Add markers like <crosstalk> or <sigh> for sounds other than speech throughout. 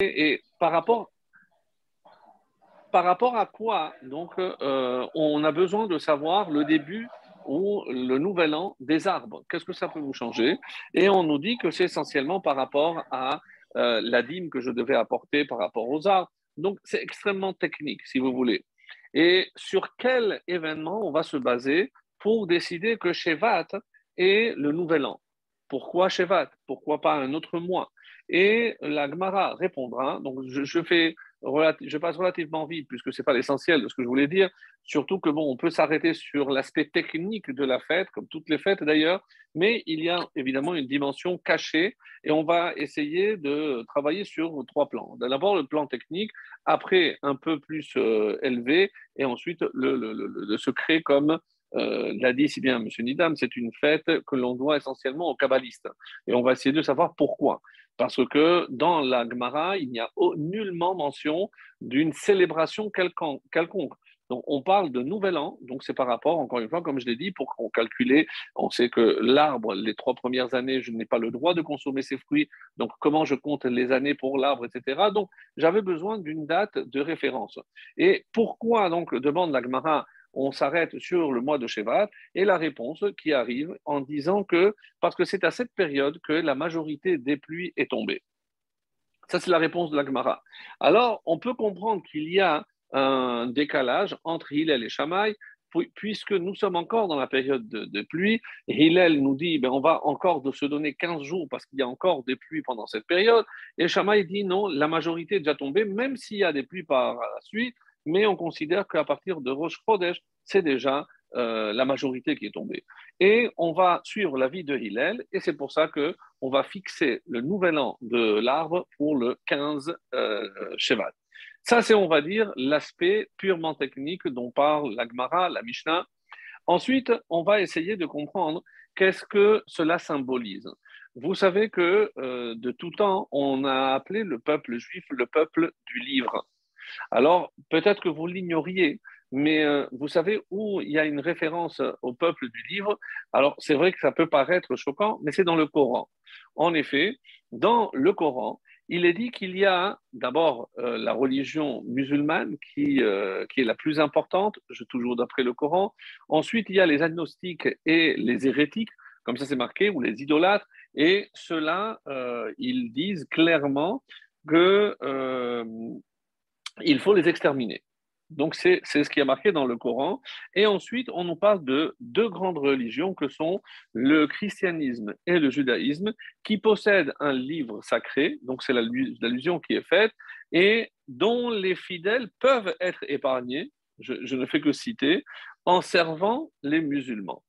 et par rapport par rapport à quoi donc euh, on a besoin de savoir le début ou le nouvel an des arbres. Qu'est-ce que ça peut vous changer? Et on nous dit que c'est essentiellement par rapport à euh, la dîme que je devais apporter par rapport aux arbres. Donc c'est extrêmement technique, si vous voulez. Et sur quel événement on va se baser pour décider que Shevat est le nouvel an? Pourquoi Shevat? Pourquoi pas un autre mois? Et la Gemara répondra. Donc je fais je passe relativement vite puisque ce n'est pas l'essentiel de ce que je voulais dire. Surtout que bon, on peut s'arrêter sur l'aspect technique de la fête, comme toutes les fêtes d'ailleurs, mais il y a évidemment une dimension cachée et on va essayer de travailler sur trois plans. D'abord le plan technique, après un peu plus euh, élevé et ensuite le, le, secret comme euh, l'a dit si bien M. Nidam, c'est une fête que l'on doit essentiellement aux kabbalistes. Et on va essayer de savoir pourquoi. Parce que dans la Gemara, il n'y a nullement mention d'une célébration quelconque. Donc, on parle de nouvel an, donc c'est par rapport, encore une fois, comme je l'ai dit, pour qu'on calcule, on sait que l'arbre, les trois premières années, je n'ai pas le droit de consommer ses fruits, donc comment je compte les années pour l'arbre, etc. Donc, j'avais besoin d'une date de référence. Et pourquoi, donc, demande la Gemara, on s'arrête sur le mois de Shevat et la réponse qui arrive en disant que parce que c'est à cette période que la majorité des pluies est tombée. Ça, c'est la réponse de la Gemara. Alors, on peut comprendre qu'il y a un décalage entre Hillel et Shammai, puisque nous sommes encore dans la période de, pluie. Hillel nous dit, ben, on va encore se donner 15 jours parce qu'il y a encore des pluies pendant cette période. Et Shammai dit, non, la majorité est déjà tombée, même s'il y a des pluies par la suite, mais on considère qu'à partir de Rosh Chodesh, c'est déjà euh, la majorité qui est tombée. Et on va suivre l'avis de Hillel, et c'est pour ça que on va fixer le nouvel an de l'arbre pour le 15 euh. Ça, c'est, on va dire, l'aspect purement technique dont parle la Gemara, la Mishnah. Ensuite, on va essayer de comprendre qu'est-ce que cela symbolise. Vous savez que euh, de tout temps, on a appelé le peuple juif le peuple du livre. Alors, peut-être que vous l'ignoriez, mais euh, vous savez où il y a une référence au peuple du livre? Alors, c'est vrai que ça peut paraître choquant, mais c'est dans le Coran. En effet, dans le Coran, il est dit qu'il y a d'abord euh, la religion musulmane qui, euh, qui est la plus importante, toujours d'après le Coran. Ensuite, il y a les agnostiques et les hérétiques, comme ça c'est marqué, ou les idolâtres. Et ceux-là, ils disent clairement que il faut les exterminer. Donc c'est ce qui est marqué dans le Coran. Et ensuite, on nous parle de deux grandes religions que sont le christianisme et le judaïsme, qui possèdent un livre sacré, donc c'est l'allusion qui est faite, et dont les fidèles peuvent être épargnés, je, ne fais que citer, en servant les musulmans.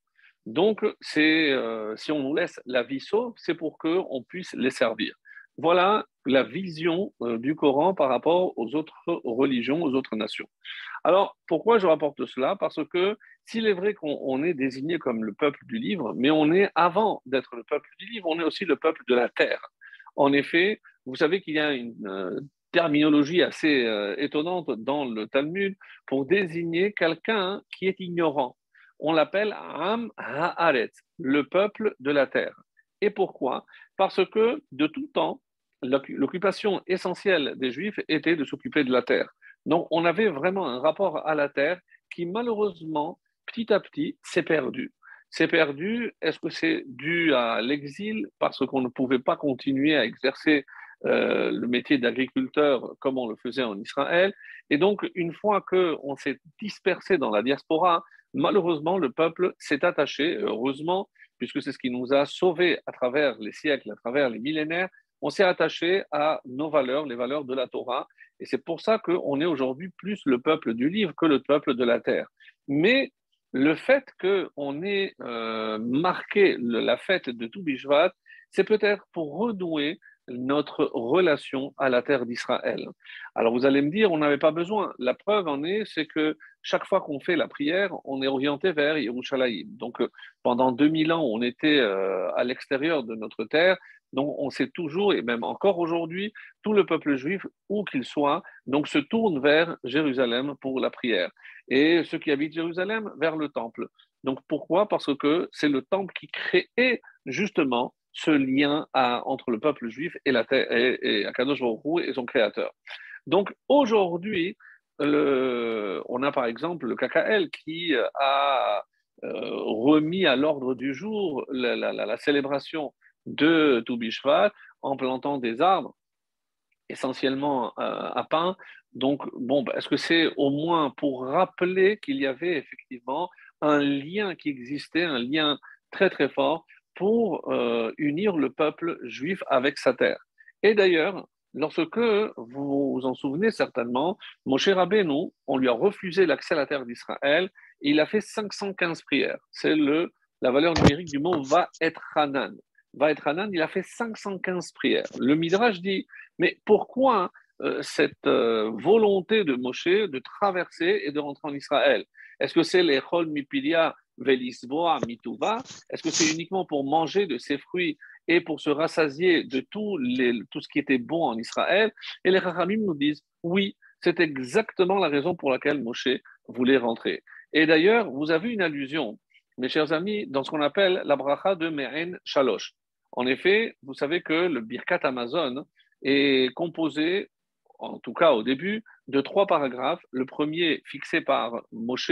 Donc, euh, si on nous laisse la vie sauve, c'est pour qu'on puisse les servir. Voilà la vision euh, du Coran par rapport aux autres religions, aux autres nations. Alors, pourquoi je rapporte cela? Parce que s'il est vrai qu'on est désigné comme le peuple du livre, mais on est, avant d'être le peuple du livre, on est aussi le peuple de la terre. En effet, vous savez qu'il y a une euh, terminologie assez euh, étonnante dans le Talmud pour désigner quelqu'un qui est ignorant. On l'appelle Am Haaret, le peuple de la terre. Et pourquoi? Parce que de tout temps, l'occupation essentielle des Juifs était de s'occuper de la terre. Donc on avait vraiment un rapport à la terre qui malheureusement, petit à petit, s'est perdu. C'est perdu, est-ce que c'est dû à l'exil parce qu'on ne pouvait pas continuer à exercer euh, le métier d'agriculteur comme on le faisait en Israël? Et donc, une fois qu'on s'est dispersé dans la diaspora, malheureusement, le peuple s'est attaché, heureusement, puisque c'est ce qui nous a sauvés à travers les siècles, à travers les millénaires, on s'est attaché à nos valeurs, les valeurs de la Torah. Et c'est pour ça qu'on est aujourd'hui plus le peuple du livre que le peuple de la terre. Mais le fait qu'on ait euh, marqué la fête de Toubishvat, c'est peut-être pour renouer notre relation à la terre d'Israël. Alors vous allez me dire, on n'avait pas besoin. La preuve en est, c'est que chaque fois qu'on fait la prière, on est orienté vers Yerushalayim. Donc pendant 2000 ans, on était euh, à l'extérieur de notre terre, donc on sait toujours, et même encore aujourd'hui, tout le peuple juif, où qu'il soit, donc se tourne vers Jérusalem pour la prière. Et ceux qui habitent Jérusalem, vers le temple. Donc pourquoi? Parce que c'est le temple qui crée justement ce lien entre le peuple juif et, la terre, et, Akadosh Baruch et son créateur. Donc aujourd'hui, on a par exemple le KKL qui a euh, remis à l'ordre du jour la, célébration de Toubishvat en plantant des arbres, essentiellement euh, à pain. Donc, bon, bah, est-ce que c'est au moins pour rappeler qu'il y avait effectivement un lien qui existait, un lien très très fort pour euh, unir le peuple juif avec sa terre? Et d'ailleurs, lorsque vous vous en souvenez certainement, Moshe Rabbeinu, on lui a refusé l'accès à la terre d'Israël, il a fait 515 prières. C'est la valeur numérique du mot va être Hanan. Va Hanan, il a fait 515 prières. Le Midrash dit, mais pourquoi euh, cette euh, volonté de Moshe de traverser et de rentrer en Israël? Est-ce que c'est les Chol Mipilia Velisboa Mituva? Est-ce que c'est uniquement pour manger de ces fruits et pour se rassasier de tout, tout ce qui était bon en Israël? Et les Rachamim nous disent oui, c'est exactement la raison pour laquelle Moshe voulait rentrer. Et d'ailleurs, vous avez une allusion, mes chers amis, dans ce qu'on appelle la bracha de Me'en Shalosh. En effet, vous savez que le Birkat Amazon est composé, en tout cas au début, de trois paragraphes. Le premier fixé par Moshe,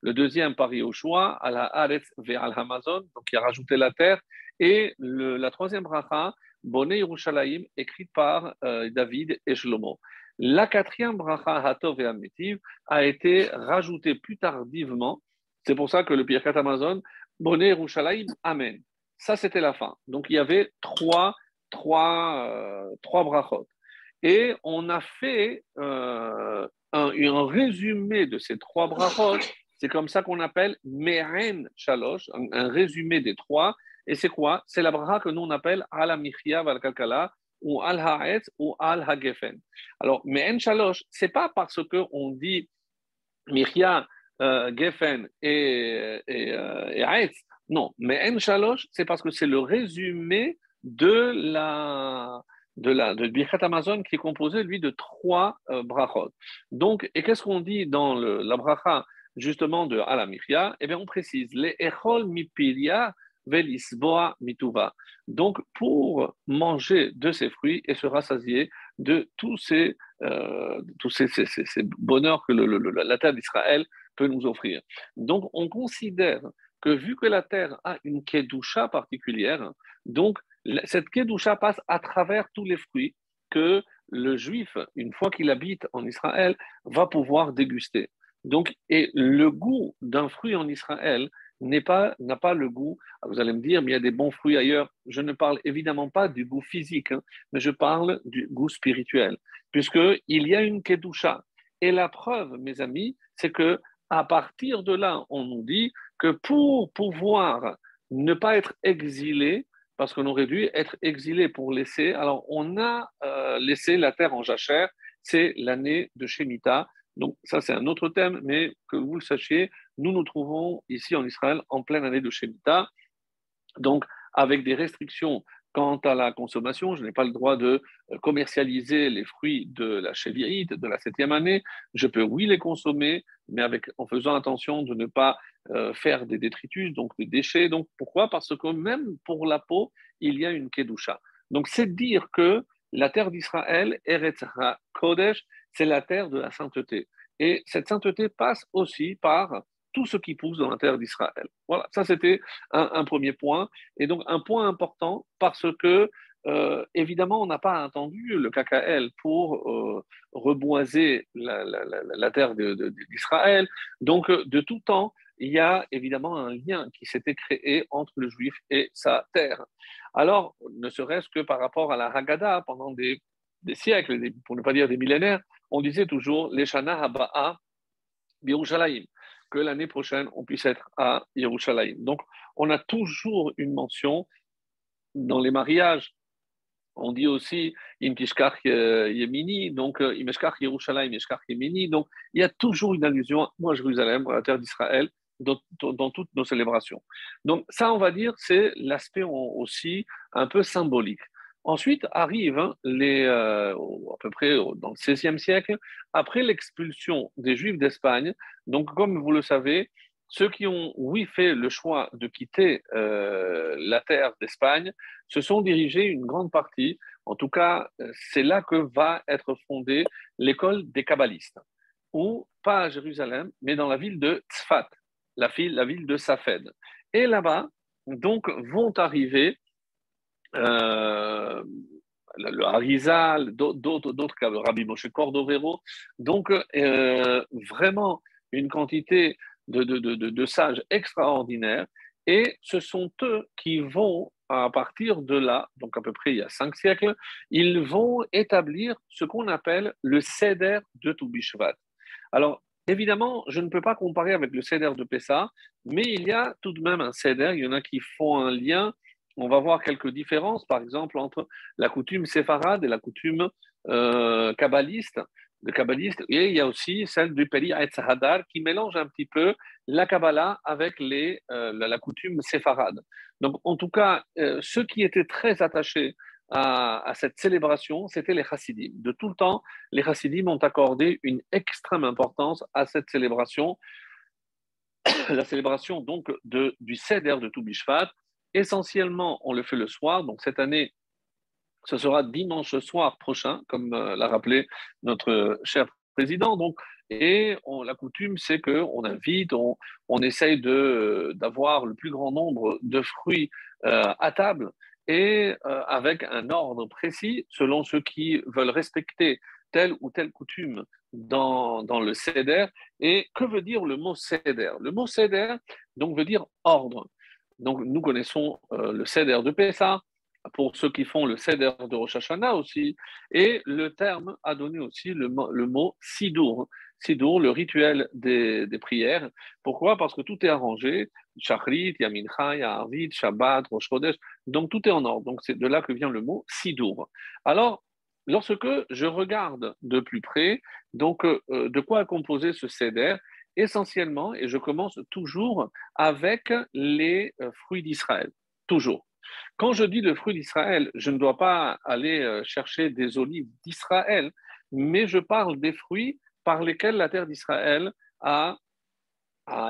le deuxième par Yoshua, à la Haaretz ve'al Hamazon, donc qui a rajouté la terre, et la troisième bracha, Bonne Yerushalayim, écrite par euh, David et Shlomo. La quatrième bracha Hatov et Ametiv a été rajoutée plus tardivement. C'est pour ça que le Pirkat Amazon, Bonne Yerushalayim, Amen. Ça, c'était la fin. Donc, il y avait trois, trois, euh, trois brachot. Et on a fait euh, un, résumé de ces trois brachot. C'est comme ça qu'on appelle Meren Shalosh, un résumé des trois et c'est quoi? C'est la bracha que nous on appelle Al Amichia Val Kalkala ou Al Ha'etz ou Al Hagefen. Alors, mais En Shalosh, c'est pas parce qu'on dit Michia, euh, Gefen et, et, euh, Non, mais En Shalosh, c'est parce que c'est le résumé de la de la de Birkat Amazon qui est composé lui de trois euh, brachot. Donc, et qu'est-ce qu'on dit dans la bracha justement de Al Amichia Eh bien, on précise les Echol Mipilia Velisboa mituva. Donc, pour manger de ces fruits et se rassasier de tous ces, euh, tous ces, bonheurs que la terre d'Israël peut nous offrir. Donc, on considère que vu que la terre a une kedusha particulière, donc cette kedusha passe à travers tous les fruits que le juif, une fois qu'il habite en Israël, va pouvoir déguster. Donc, et le goût d'un fruit en Israël n'a pas, pas le goût. Ah, vous allez me dire, mais il y a des bons fruits ailleurs. Je ne parle évidemment pas du goût physique, hein, mais je parle du goût spirituel, puisqu'il y a une kedusha. Et la preuve, mes amis, c'est que à partir de là, on nous dit que pour pouvoir ne pas être exilé, parce qu'on aurait dû être exilé pour laisser, alors on a euh, laissé la terre en jachère, c'est l'année de Shemitah, donc ça, c'est un autre thème, mais que vous le sachiez, nous nous trouvons ici en Israël en pleine année de Shemitah, donc avec des restrictions quant à la consommation. Je n'ai pas le droit de euh, commercialiser les fruits de la Shevi'ite, de la septième année. Je peux, oui, les consommer, mais avec, en faisant attention de ne pas euh, faire des détritus, donc des déchets. Donc pourquoi? Parce que même pour la peau, il y a une kedusha. Donc c'est dire que la terre d'Israël, Eretz Kodesh, c'est la terre de la sainteté. Et cette sainteté passe aussi par tout ce qui pousse dans la terre d'Israël. Voilà, ça c'était un, premier point. Et donc un point important parce que, euh, évidemment, on n'a pas attendu le KKL pour euh, reboiser la, terre d'Israël. Donc, de tout temps, il y a évidemment un lien qui s'était créé entre le juif et sa terre. Alors, ne serait-ce que par rapport à la Haggadah, pendant des, siècles, pour ne pas dire des millénaires, on disait toujours Leshana Haba'a Yerushalayim, que l'année prochaine, on puisse être à Yerushalayim. Donc, on a toujours une mention dans les mariages. On dit aussi Im Yemini, donc euh, Yerushalayim, Imeshkach Yemini. Donc, il y a toujours une allusion à Jérusalem, à la terre d'Israël, dans, toutes nos célébrations. Donc ça, on va dire, c'est l'aspect aussi un peu symbolique. Ensuite arrive hein, les, euh, à peu près dans le XVIe siècle, après l'expulsion des Juifs d'Espagne. Donc, comme vous le savez, ceux qui ont, oui, fait le choix de quitter euh, la terre d'Espagne se sont dirigés une grande partie, en tout cas, euh, c'est là que va être fondée l'école des kabbalistes, ou pas à Jérusalem, mais dans la ville de Tzfat, la ville de Safed. Et là-bas, donc, vont arriver euh, le Harizal, d'autres cas, le Rabbi Moshe Cordovero, donc vraiment une quantité de, sages extraordinaires. Et ce sont eux qui vont, à partir de là, donc à peu près il y a cinq siècles, ils vont établir ce qu'on appelle le Seder de Toubishvat. Alors, évidemment, je ne peux pas comparer avec le Seder de Pessah, mais il y a tout de même un Seder. Il y en a qui font un lien. On va voir quelques différences, par exemple, entre la coutume séfarade et la coutume euh, kabbaliste de et il y a aussi celle du Peri Hadar qui mélange un petit peu la Kabbalah avec les, euh, la, coutume séfarade. Donc, en tout cas, euh, ceux qui étaient très attachés à, cette célébration, c'était les chassidim. De tout le temps, les chassidim ont accordé une extrême importance à cette célébration, <coughs> la célébration donc de, du Seder de Toubishvat. Essentiellement, on le fait le soir. Donc, cette année, ce sera dimanche soir prochain, comme euh, l'a rappelé notre cher président. Donc, et la coutume, c'est qu'on invite, on, on essaye d'avoir le plus grand nombre de fruits euh, à table et euh, avec un ordre précis selon ceux qui veulent respecter telle ou telle coutume dans, dans le seder. Et que veut dire le mot seder? Le mot seder donc veut dire ordre. Donc nous connaissons le seder de Pessah, pour ceux qui font le Seder de Rosh Hashanah aussi. Et le terme a donné aussi le, le mot Sidour. Sidour, le rituel des, des, prières. Pourquoi? Parce que tout est arrangé. Shachrit, Yamincha, Arvit, Shabbat, Rosh Chodesh. Donc tout est en ordre. Donc c'est de là que vient le mot Sidour. Alors, lorsque je regarde de plus près, donc euh, de quoi est composé ce Seder? Essentiellement, et je commence toujours avec les euh, fruits d'Israël. Toujours. Quand je dis le fruit d'Israël, je ne dois pas aller euh, chercher des olives d'Israël, mais je parle des fruits par lesquels la terre d'Israël a,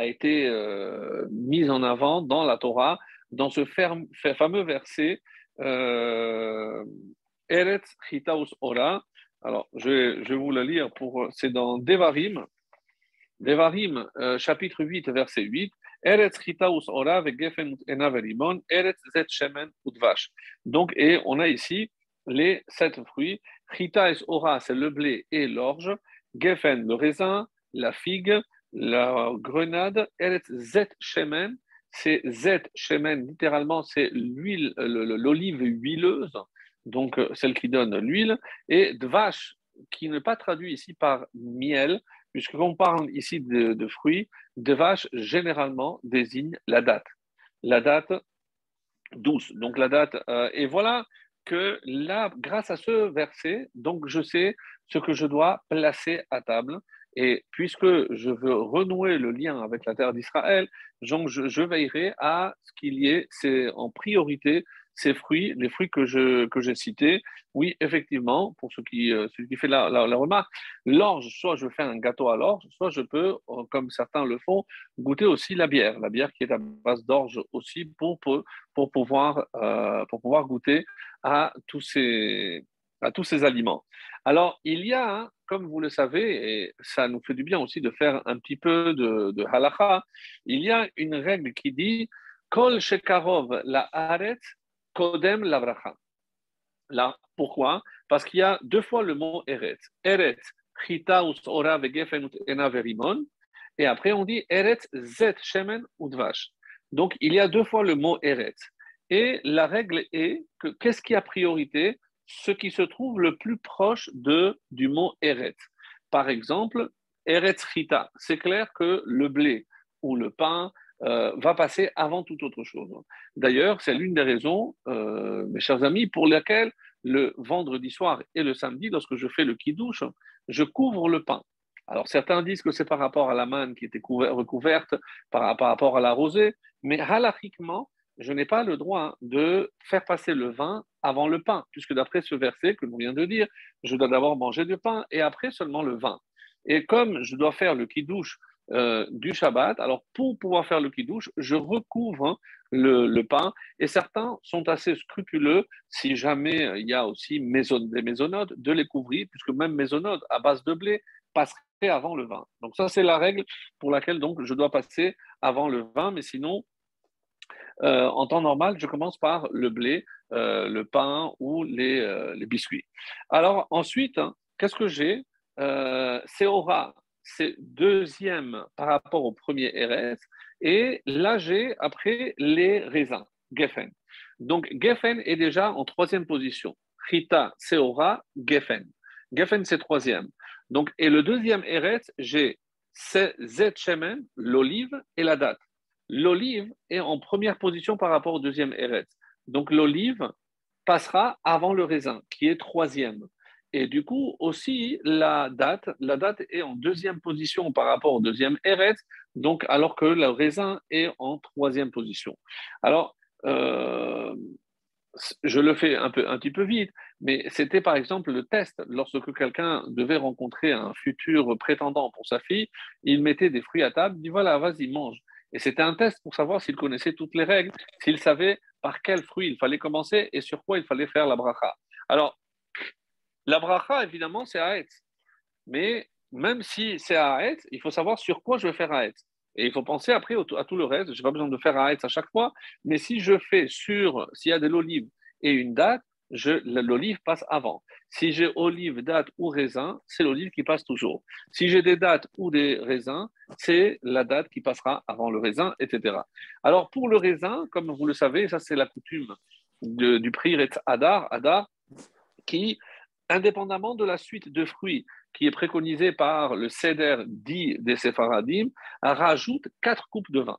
été euh, mise en avant dans la Torah, dans ce fameux verset Eretz Chitaus Ora. Alors, je vais, je vais, vous le lire, c'est dans Devarim, Devarim, chapitre 8, verset 8. Eretz ora Eretz zet shemen Donc, et on a ici les sept fruits. Chita ora, c'est le blé et l'orge. Gefen, le raisin, la figue, la grenade. Eretz zet shemen, c'est zet shemen, littéralement, c'est l'huile, l'olive huileuse, donc euh, celle qui donne l'huile. Et dvash, qui n'est pas traduit ici par miel, puisqu'on parle ici de, fruits, de vaches généralement désigne la date. La date douce. Donc la date. Euh, et voilà que là, grâce à ce verset, donc je sais ce que je dois placer à table. Et puisque je veux renouer le lien avec la terre d'Israël, donc je, je, veillerai à ce qu'il y ait, en priorité ces fruits, les fruits que je que j'ai cités, oui, effectivement, pour ceux qui, euh, qui fait la, la, remarque, l'orge, soit je fais un gâteau à l'orge, soit je peux, euh, comme certains le font, goûter aussi la bière, la bière qui est à base d'orge aussi pour, pour, pouvoir, euh, pour pouvoir goûter à tous ces, à tous ces aliments. Alors, il y a, hein, comme vous le savez, et ça nous fait du bien aussi de faire un petit peu de, de il y a une règle qui dit Kol shekarov la aret Kodem Lavracha. Là, pourquoi? Parce qu'il y a deux fois le mot Eret. Eret, Chita Ora Vegefen Ena Verimon. Et après, on dit Eret Zet Shemen Udvash. Donc, il y a deux fois le mot Eret. Et la règle est que qu'est-ce qui a priorité? Ce qui se trouve le plus proche de, du mot Eret. Par exemple, Eretz Chita. C'est clair que le blé ou le pain euh, va passer avant toute autre chose. D'ailleurs, c'est l'une des raisons, euh, mes chers amis, pour lesquelles le vendredi soir et le samedi, lorsque je fais le kidouche, je couvre le pain. Alors certains disent que c'est par rapport à la manne qui était recouverte, par, rapport à la rosée, mais halachiquement, je n'ai pas le droit de faire passer le vin avant le pain, puisque d'après ce verset que l'on vient de dire, je dois d'abord manger du pain et après seulement le vin. Et comme je dois faire le kidouche euh, du Shabbat. Alors, pour pouvoir faire le kiddush, je recouvre hein, le, pain. Et certains sont assez scrupuleux, si jamais euh, il y a aussi des maisonnodes, de les couvrir, puisque même maisonnodes à base de blé passeraient avant le vin. Donc ça, c'est la règle pour laquelle donc je dois passer avant le vin, mais sinon, euh, en temps normal, je commence par le blé, le pain ou les, biscuits. Alors ensuite, hein, qu'est-ce que j'ai? C'est aura c'est deuxième par rapport au premier RS, et là j'ai après les raisins, Geffen. Donc Geffen est déjà en troisième position. Rita, Seora, Geffen. Geffen, c'est troisième. Donc, et le deuxième RS, j'ai Zetchemen, l'olive et la date. L'olive est en première position par rapport au deuxième RS. Donc l'olive passera avant le raisin, qui est troisième. Et du coup, aussi, la date, la date est en deuxième position par rapport au deuxième RS, donc alors que le raisin est en troisième position. Alors, euh, je le fais un, peu, un petit peu vite, mais c'était par exemple le test. Lorsque quelqu'un devait rencontrer un futur prétendant pour sa fille, il mettait des fruits à table, il dit voilà, vas-y, mange. Et c'était un test pour savoir s'il connaissait toutes les règles, s'il savait par quel fruit il fallait commencer et sur quoi il fallait faire la bracha. Alors, la bracha, évidemment, c'est Haetz. Mais même si c'est Haetz, il faut savoir sur quoi je vais faire Haetz. Et il faut penser après à tout le reste. Je n'ai pas besoin de faire Haetz à chaque fois. Mais si je fais sur, s'il y a de l'olive et une date, l'olive passe avant. Si j'ai olive, date ou raisin, c'est l'olive qui passe toujours. Si j'ai des dates ou des raisins, c'est la date qui passera avant le raisin, etc. Alors pour le raisin, comme vous le savez, ça c'est la coutume du prix Adar, Adar, qui indépendamment de la suite de fruits qui est préconisée par le Seder dit des Séfaradim, rajoute quatre coupes de vin.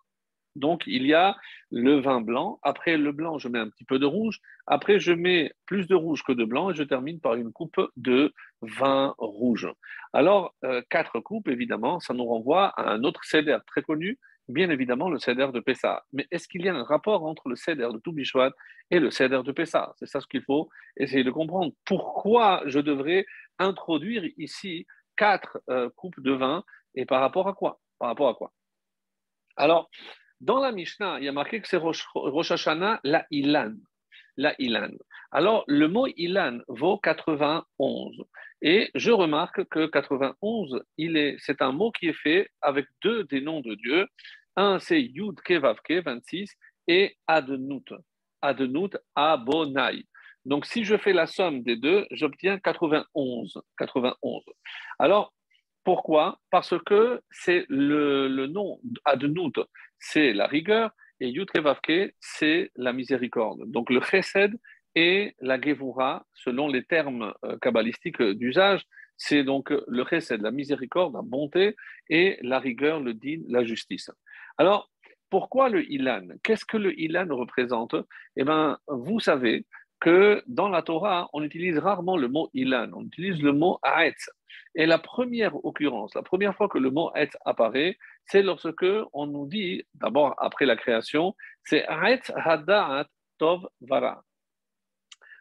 Donc, il y a le vin blanc. Après le blanc, je mets un petit peu de rouge. Après, je mets plus de rouge que de blanc et je termine par une coupe de vin rouge. Alors, euh, quatre coupes, évidemment, ça nous renvoie à un autre céder très connu bien évidemment le céder de Pessah. Mais est-ce qu'il y a un rapport entre le céder de Toubishvat et le céder de Pessah? C'est ça ce qu'il faut essayer de comprendre. Pourquoi je devrais introduire ici quatre euh, coupes de vin et par rapport à quoi? Par rapport à quoi? Alors, dans la Mishnah, il y a marqué que c'est Rosh, Hashanah, la Ilan. La Ilan. Alors, le mot Ilan vaut 91. Et je remarque que 91, c'est un mot qui est fait avec deux des noms de Dieu, un, c'est Yud Kevavke, 26, et Adenout. Adenout, Abonai. Donc, si je fais la somme des deux, j'obtiens 91. 91. Alors, pourquoi? Parce que c'est le, le, nom Adenout, c'est la rigueur, et Yud Kevavke, c'est la miséricorde. Donc, le Chesed et la Gevura, selon les termes euh, kabbalistiques d'usage, c'est donc le Chesed, la miséricorde, la bonté, et la rigueur, le din, la justice. Alors, pourquoi le Ilan? Qu'est-ce que le Ilan représente? Eh bien, vous savez que dans la Torah, on utilise rarement le mot Ilan, on utilise le mot Aetz. Et la première occurrence, la première fois que le mot Aetz apparaît, c'est lorsque on nous dit, d'abord après la création, c'est Aetz Hada'at Tov Vara.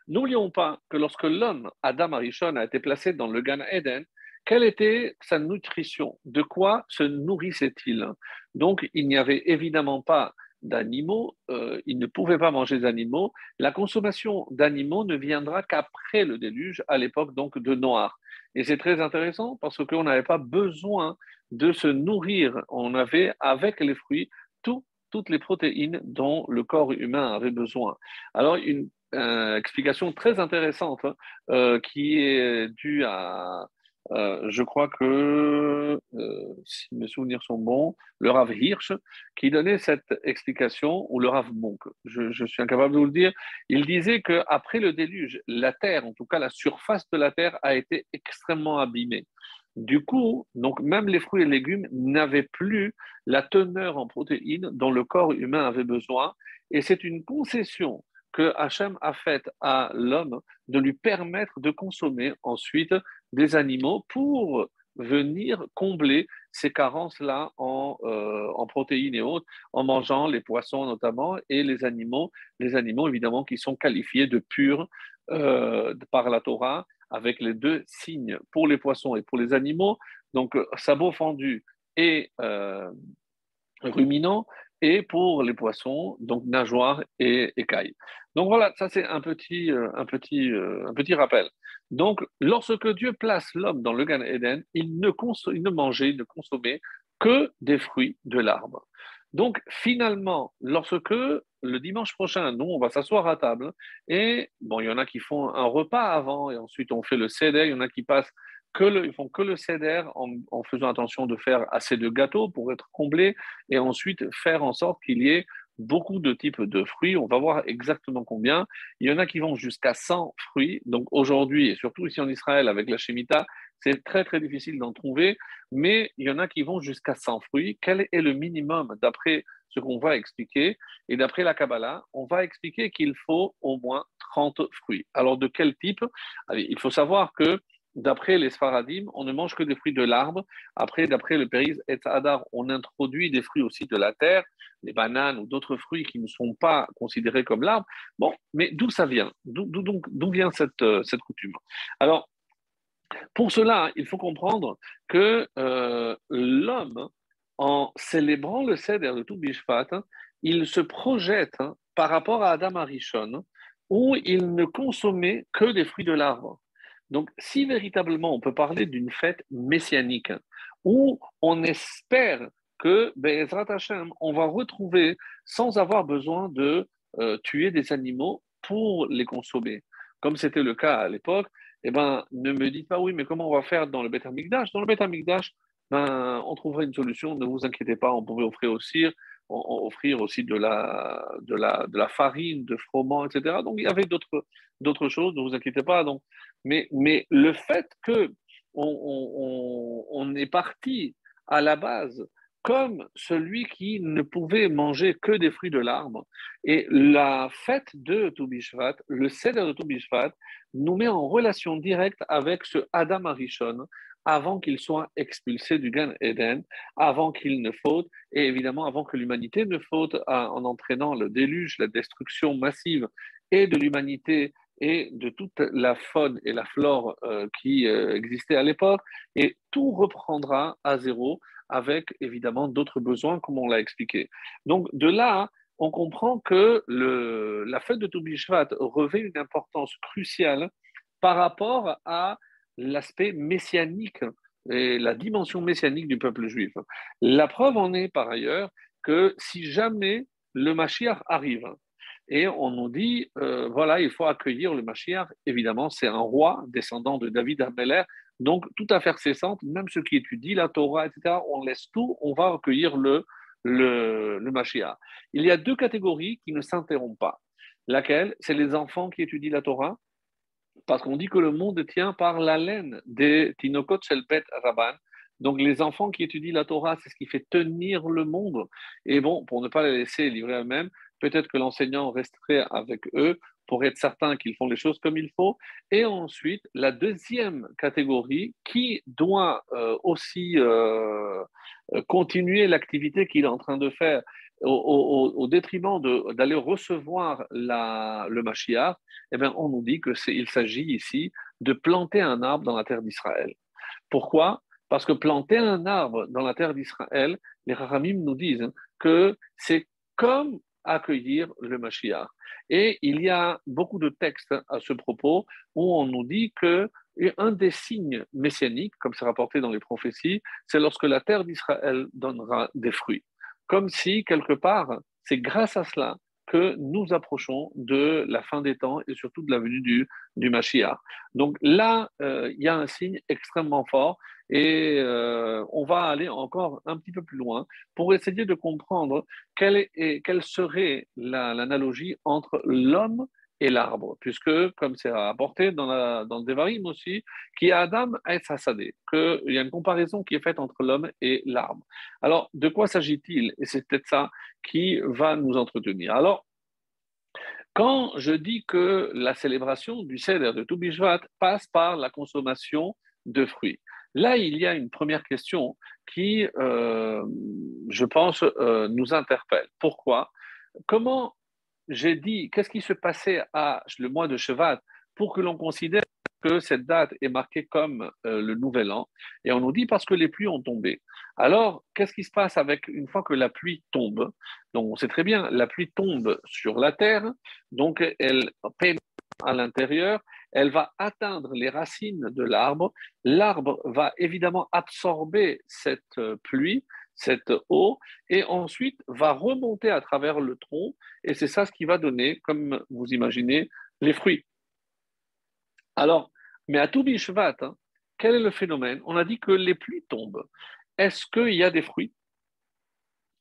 N'oublions pas que lorsque l'homme, Adam Arishon, a été placé dans le Gan Eden, quelle était sa nutrition? De quoi se nourrissait-il? Donc, il n'y avait évidemment pas d'animaux, euh, il ne pouvait pas manger d'animaux. La consommation d'animaux ne viendra qu'après le déluge, à l'époque donc de Noir. Et c'est très intéressant parce qu'on n'avait pas besoin de se nourrir. On avait, avec les fruits, toutes les protéines dont le corps humain avait besoin. Alors, une euh, explication très intéressante hein, euh, qui est due à, euh, je crois que, euh, si mes souvenirs sont bons, le Rav Hirsch, qui donnait cette explication, ou le Rav Monk, je, suis incapable de vous le dire, il disait qu'après le déluge, la Terre, en tout cas la surface de la Terre, a été extrêmement abîmée. Du coup, donc même les fruits et légumes n'avaient plus la teneur en protéines dont le corps humain avait besoin, et c'est une concession que Hachem a faite à l'homme de lui permettre de consommer ensuite des animaux pour venir combler ces carences-là en, euh, en, protéines et autres, en mangeant les poissons notamment et les animaux, les animaux évidemment qui sont qualifiés de purs euh, par la Torah, avec les deux signes pour les poissons et pour les animaux. Donc, sabot fendu et ruminants, et pour les poissons, donc nageoires et écailles. Donc voilà, ça c'est un petit, petit, un petit rappel. Donc, lorsque Dieu place l'homme dans le Gan Eden, il ne, mangeait, il ne consommait que des fruits de l'arbre. Donc, finalement, lorsque le dimanche prochain, nous, on va s'asseoir à table, et bon, il y en a qui font un repas avant, et ensuite on fait le céder, il y en a qui passent que le, ils font que le céder en, faisant attention de faire assez de gâteaux pour être comblés, et ensuite faire en sorte qu'il y ait beaucoup de types de fruits. On va voir exactement combien. Il y en a qui vont jusqu'à 100 fruits. Donc aujourd'hui, et surtout ici en Israël avec la Shemitah, c'est très très difficile d'en trouver, mais il y en a qui vont jusqu'à 100 fruits. Quel est le minimum d'après ce qu'on va expliquer? Et d'après la Kabbalah, on va expliquer qu'il faut au moins 30 fruits. Alors de quel type? Il faut savoir que d'après les Sfaradim, on ne mange que des fruits de l'arbre. Après, d'après le Péris et Hadar, on introduit des fruits aussi de la terre, des bananes ou d'autres fruits qui ne sont pas considérés comme l'arbre. Bon, mais d'où ça vient? D'où vient cette, euh, cette coutume? Alors, pour cela, il faut comprendre que euh, l'homme, en célébrant le Seder de tout Bishvat, il se projette hein, par rapport à Adam Arishon, où il ne consommait que des fruits de l'arbre. Donc, si véritablement on peut parler d'une fête messianique, où on espère que, Be'ezrat Hashem, on va retrouver, sans avoir besoin de euh, tuer des animaux pour les consommer, comme c'était le cas à l'époque, eh ben, ne me dites pas oui, mais comment on va faire dans le Beth Amikdash Dans le Beth Amikdash, ben, on trouvera une solution, ne vous inquiétez pas, on pouvait offrir aussi, offrir aussi de la, de, la, de la farine, de froment, etc. Donc il y avait d'autres choses, ne vous inquiétez pas. Donc, mais, le fait que on, on est parti à la base comme celui qui ne pouvait manger que des fruits de l'arbre. Et la fête de Toubishvat, le Seder de Toubishvat, nous met en relation directe avec ce Adam Arishon avant qu'il soit expulsé du Gan Eden, avant qu'il ne faute, et évidemment avant que l'humanité ne faute en entraînant le déluge, la destruction massive et de l'humanité et de toute la faune et la flore euh, qui euh, existaient à l'époque, et tout reprendra à zéro avec évidemment d'autres besoins, comme on l'a expliqué. Donc de là, on comprend que la fête de Toubishvat revêt une importance cruciale par rapport à l'aspect messianique et la dimension messianique du peuple juif. La preuve en est par ailleurs que si jamais le Mashiach arrive, et on nous dit, euh, voilà, il faut accueillir le Mashiach, évidemment, c'est un roi descendant de David Ameller, donc, tout à faire cessante, même ceux qui étudient la Torah, etc., on laisse tout, on va recueillir le, le, le Mashiach. Il y a deux catégories qui ne s'interrompent pas. Laquelle? C'est les enfants qui étudient la Torah, parce qu'on dit que le monde tient par la laine des Tinokot Shelpet Rabban. Donc, les enfants qui étudient la Torah, c'est ce qui fait tenir le monde. Et bon, pour ne pas les laisser livrer eux-mêmes, peut-être que l'enseignant resterait avec eux pour être certain qu'ils font les choses comme il faut. Et ensuite, la deuxième catégorie qui doit euh, aussi euh, continuer l'activité qu'il est en train de faire au, détriment d'aller recevoir le Mashiach, eh bien, on nous dit qu'il s'agit ici de planter un arbre dans la terre d'Israël. Pourquoi? Parce que planter un arbre dans la terre d'Israël, les Rahamim nous disent que c'est comme accueillir le Mashiach. Et il y a beaucoup de textes à ce propos où on nous dit que un des signes messianiques, comme c'est rapporté dans les prophéties, c'est lorsque la terre d'Israël donnera des fruits. Comme si, quelque part, c'est grâce à cela que nous approchons de la fin des temps et surtout de la venue du, du. Donc là, euh, il y a un signe extrêmement fort et euh, on va aller encore un petit peu plus loin pour essayer de comprendre quelle, est, quelle serait l'analogie entre l'homme et l'arbre, puisque, comme c'est rapporté dans, dans le Devarim aussi, qui a Adam et Sassadé, qu'il y a une comparaison qui est faite entre l'homme et l'arbre. Alors, de quoi s'agit-il? Et c'est peut-être ça qui va nous entretenir. Alors, quand je dis que la célébration du Seder de Toubishvat passe par la consommation de fruits, Là, il y a une première question qui, euh, je pense, euh, nous interpelle. Pourquoi? Comment j'ai dit, qu'est-ce qui se passait à le mois de Shevat pour que l'on considère que cette date est marquée comme euh, le nouvel an? Et on nous dit parce que les pluies ont tombé. Alors, qu'est-ce qui se passe avec une fois que la pluie tombe? Donc, on sait très bien, la pluie tombe sur la terre, donc elle pénètre à l'intérieur, elle va atteindre les racines de l'arbre. L'arbre va évidemment absorber cette euh, pluie, cette eau, et ensuite va remonter à travers le tronc, et c'est ça ce qui va donner, comme vous imaginez, les fruits. Alors, mais à tout Bishvat, hein, quel est le phénomène? On a dit que les pluies tombent. Est-ce qu'il y a des fruits?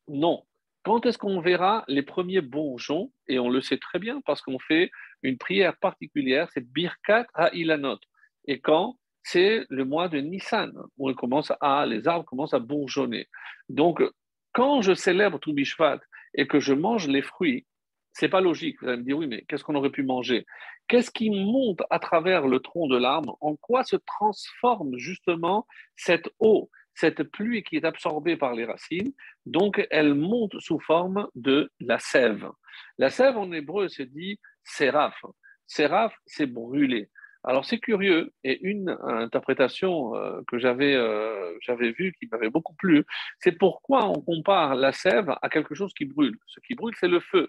Non. Quand est-ce qu'on verra les premiers bourgeons? Et on le sait très bien parce qu'on fait une prière particulière, c'est Birkat Ha'ilanot. Et quand? C'est le mois de Nissan, où commence à, les arbres commencent à bourgeonner. Donc, quand je célèbre tout et que je mange les fruits, c'est pas logique. Vous allez me dire, oui, mais qu'est-ce qu'on aurait pu manger? Qu'est-ce qui monte à travers le tronc de l'arbre? En quoi se transforme justement cette eau, cette pluie qui est absorbée par les racines? Donc, elle monte sous forme de la sève. La sève en hébreu, c'est dit séraph. Séraph, c'est brûlé. Alors c'est curieux, et une interprétation euh, que j'avais euh, j'avais vue qui m'avait beaucoup plu, c'est pourquoi on compare la sève à quelque chose qui brûle. Ce qui brûle, c'est le feu.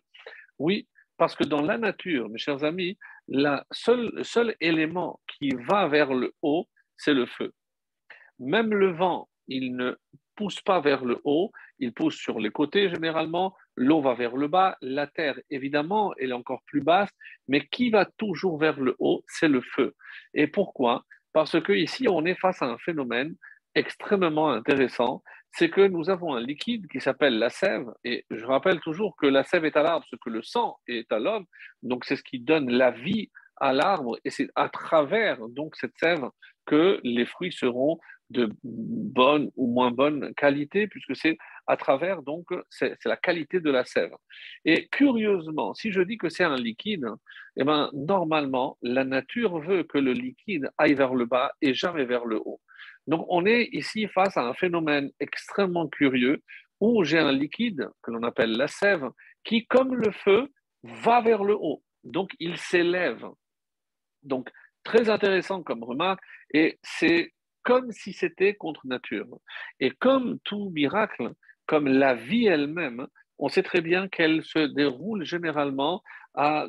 Oui, parce que dans la nature, mes chers amis, le seul élément qui va vers le haut, c'est le feu. Même le vent, il ne pousse pas vers le haut, il pousse sur les côtés généralement, l'eau va vers le bas, la terre, évidemment, elle est encore plus basse, mais qui va toujours vers le haut, c'est le feu. Et pourquoi? Parce que ici, on est face à un phénomène extrêmement intéressant, c'est que nous avons un liquide qui s'appelle la sève, et je rappelle toujours que la sève est à l'arbre ce que le sang est à l'homme, donc c'est ce qui donne la vie à l'arbre, et c'est à travers donc cette sève que les fruits seront de bonne ou moins bonne qualité, puisque c'est à travers donc c'est la qualité de la sève. Et curieusement, si je dis que c'est un liquide, eh ben normalement la nature veut que le liquide aille vers le bas et jamais vers le haut. Donc, on est ici face à un phénomène extrêmement curieux où j'ai un liquide que l'on appelle la sève qui, comme le feu, va vers le haut. Donc, il s'élève. Donc, très intéressant comme remarque et c'est comme si c'était contre nature. Et comme tout miracle, comme la vie elle-même, on sait très bien qu'elle se déroule généralement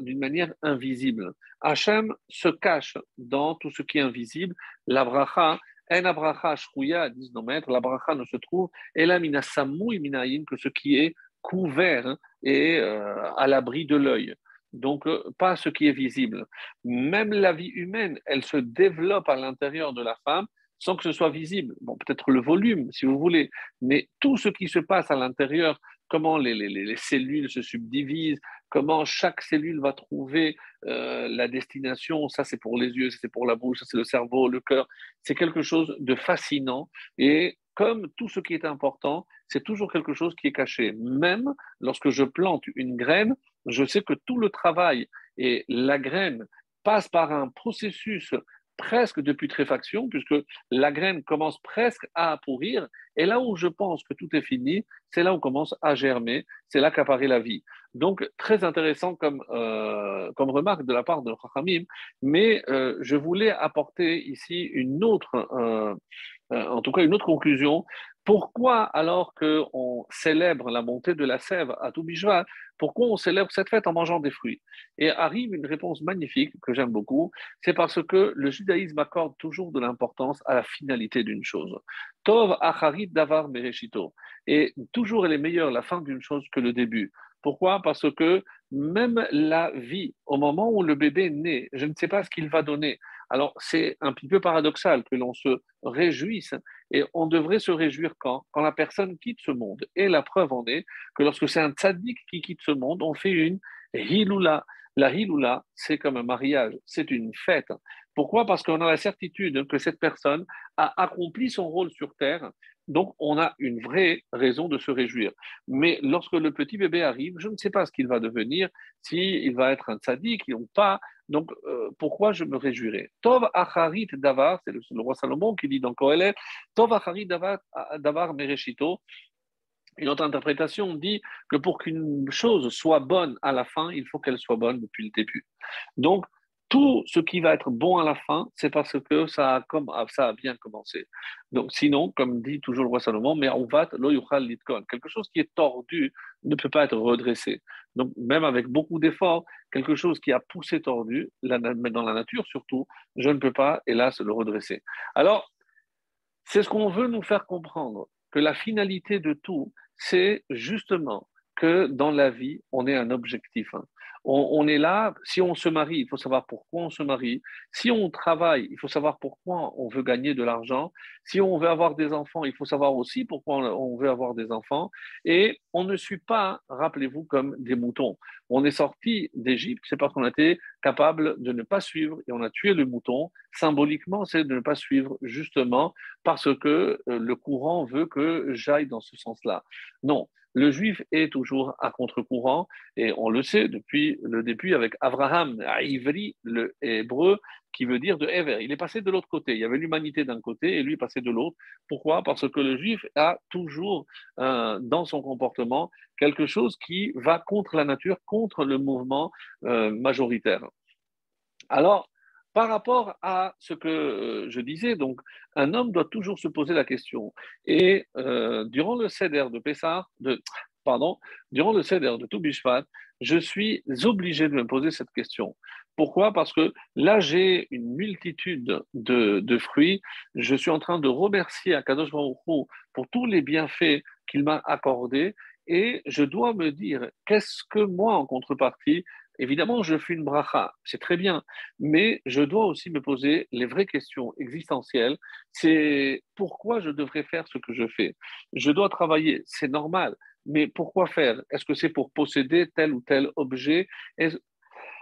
d'une manière invisible. Hachem se cache dans tout ce qui est invisible. La bracha, en abracha shrouya, disent nos maîtres, la bracha ne se trouve, et la mina minayin, que ce qui est couvert et euh, à l'abri de l'œil. Donc, euh, pas ce qui est visible. Même la vie humaine, elle se développe à l'intérieur de la femme sans que ce soit visible. Bon, peut-être le volume, si vous voulez, mais tout ce qui se passe à l'intérieur, comment les, les, les, cellules se subdivisent, comment chaque cellule va trouver euh, la destination, ça c'est pour les yeux, ça c'est pour la bouche, ça c'est le cerveau, le cœur, c'est quelque chose de fascinant et comme tout ce qui est important, c'est toujours quelque chose qui est caché. Même lorsque je plante une graine, je sais que tout le travail et la graine passe par un processus presque de putréfaction, puisque la graine commence presque à pourrir, et là où je pense que tout est fini, c'est là où commence à germer, c'est là qu'apparaît la vie. Donc, très intéressant comme, euh, remarque de la part de Chachamim, mais euh, je voulais apporter ici une autre, euh, en tout cas une autre conclusion. Pourquoi, alors qu'on célèbre la montée de la sève à Toubishvat, pourquoi on célèbre cette fête en mangeant des fruits? Et arrive une réponse magnifique que j'aime beaucoup, c'est parce que le judaïsme accorde toujours de l'importance à la finalité d'une chose. Tov acharit davar mereshito. Et toujours elle est meilleure la fin d'une chose que le début. Pourquoi? Parce que même la vie, au moment où le bébé naît, je ne sais pas ce qu'il va donner. Alors c'est un petit peu paradoxal que l'on se réjouisse et on devrait se réjouir quand Quand la personne quitte ce monde. Et la preuve en est que lorsque c'est un tzaddik qui quitte ce monde, on fait une hiloula. La hiloula, c'est comme un mariage, c'est une fête. Pourquoi? Parce qu'on a la certitude que cette personne a accompli son rôle sur Terre, donc on a une vraie raison de se réjouir. Mais lorsque le petit bébé arrive, je ne sais pas ce qu'il va devenir, s'il va être un tzaddik ou pas, donc, euh, pourquoi je me réjouirais? Tov acharit davar, c'est le, roi Salomon qui dit dans Kohelet, Tov acharit davar, davar mereshito. Une autre interprétation dit que pour qu'une chose soit bonne à la fin, il faut qu'elle soit bonne depuis le début. Donc, tout ce qui va être bon à la fin, c'est parce que ça a, comme, ça a bien commencé. Donc, sinon, comme dit toujours le roi Salomon, mais on va quelque chose qui est tordu ne peut pas être redressé. Donc, même avec beaucoup d'efforts, quelque chose qui a poussé tordu, dans la nature surtout, je ne peux pas, hélas, le redresser. Alors, c'est ce qu'on veut nous faire comprendre, que la finalité de tout, c'est justement que dans la vie, on ait un objectif. Hein on, est là, si on se marie, il faut savoir pourquoi on se marie. Si on travaille, il faut savoir pourquoi on veut gagner de l'argent. Si on veut avoir des enfants, il faut savoir aussi pourquoi on veut avoir des enfants. Et on ne suit pas, rappelez-vous, comme des moutons. On est sorti d'Égypte, c'est parce qu'on a été capable de ne pas suivre et on a tué le mouton. Symboliquement, c'est de ne pas suivre justement parce que euh, le courant veut que j'aille dans ce sens-là. Non, le juif est toujours à contre-courant, et on le sait depuis le début avec Abraham, Ivri, le hébreu, qui veut dire de Ever. Il est passé de l'autre côté. Il y avait l'humanité d'un côté et lui est passé de l'autre. Pourquoi? Parce que le juif a toujours euh, dans son comportement quelque chose qui va contre la nature, contre le mouvement euh, majoritaire. Alors, par rapport à ce que euh, je disais, donc, un homme doit toujours se poser la question. Et euh, durant le céder de Pessah, de, pardon, durant le céder de Toubishvat, je suis obligé de me poser cette question. Pourquoi? Parce que là, j'ai une multitude de, fruits. Je suis en train de remercier Akadosh Baruch pour tous les bienfaits qu'il m'a accordés. Et je dois me dire, qu'est-ce que moi, en contrepartie, Évidemment, je fais une bracha, c'est très bien, mais je dois aussi me poser les vraies questions existentielles. C'est pourquoi je devrais faire ce que je fais. Je dois travailler, c'est normal, mais pourquoi faire? Est-ce que c'est pour posséder tel ou tel objet? Est-ce